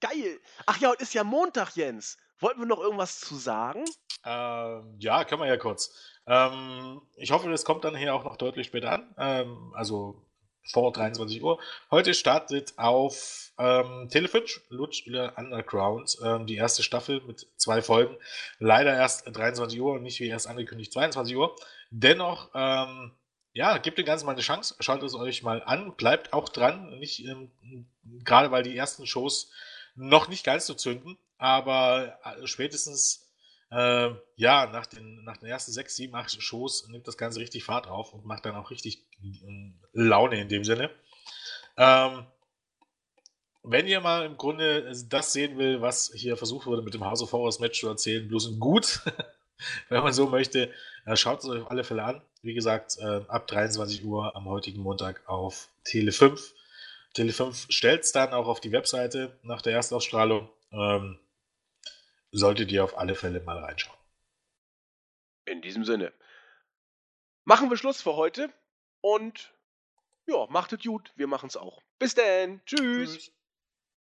Speaker 1: Geil! Ach ja, heute ist ja Montag, Jens. Wollten wir noch irgendwas zu sagen?
Speaker 2: Ähm, ja, können wir ja kurz. Ähm, ich hoffe, das kommt dann hier auch noch deutlich später an. Ähm, also vor 23 Uhr. Heute startet auf ähm, Telefinch Lutsch Underground ähm, die erste Staffel mit zwei Folgen. Leider erst 23 Uhr und nicht wie erst angekündigt 22 Uhr. Dennoch ähm, ja, gebt dem Ganzen mal eine Chance, schaut es euch mal an, bleibt auch dran, nicht ähm, gerade weil die ersten Shows noch nicht ganz so zünden, aber äh, spätestens äh, ja, nach den, nach den ersten sechs, sieben, acht Shows nimmt das Ganze richtig Fahrt auf und macht dann auch richtig äh, Laune in dem Sinne. Ähm, wenn ihr mal im Grunde das sehen will, was hier versucht wurde, mit dem House of Horrors Match zu erzählen, bloß gut, wenn man so möchte, schaut es euch auf alle Fälle an. Wie gesagt, äh, ab 23 Uhr am heutigen Montag auf Tele 5. Tele 5 stellt es dann auch auf die Webseite nach der Erstausstrahlung. Ähm, solltet ihr auf alle Fälle mal reinschauen.
Speaker 1: In diesem Sinne. Machen wir Schluss für heute und ja, macht es gut. Wir machen es auch. Bis dann. Tschüss. Tschüss.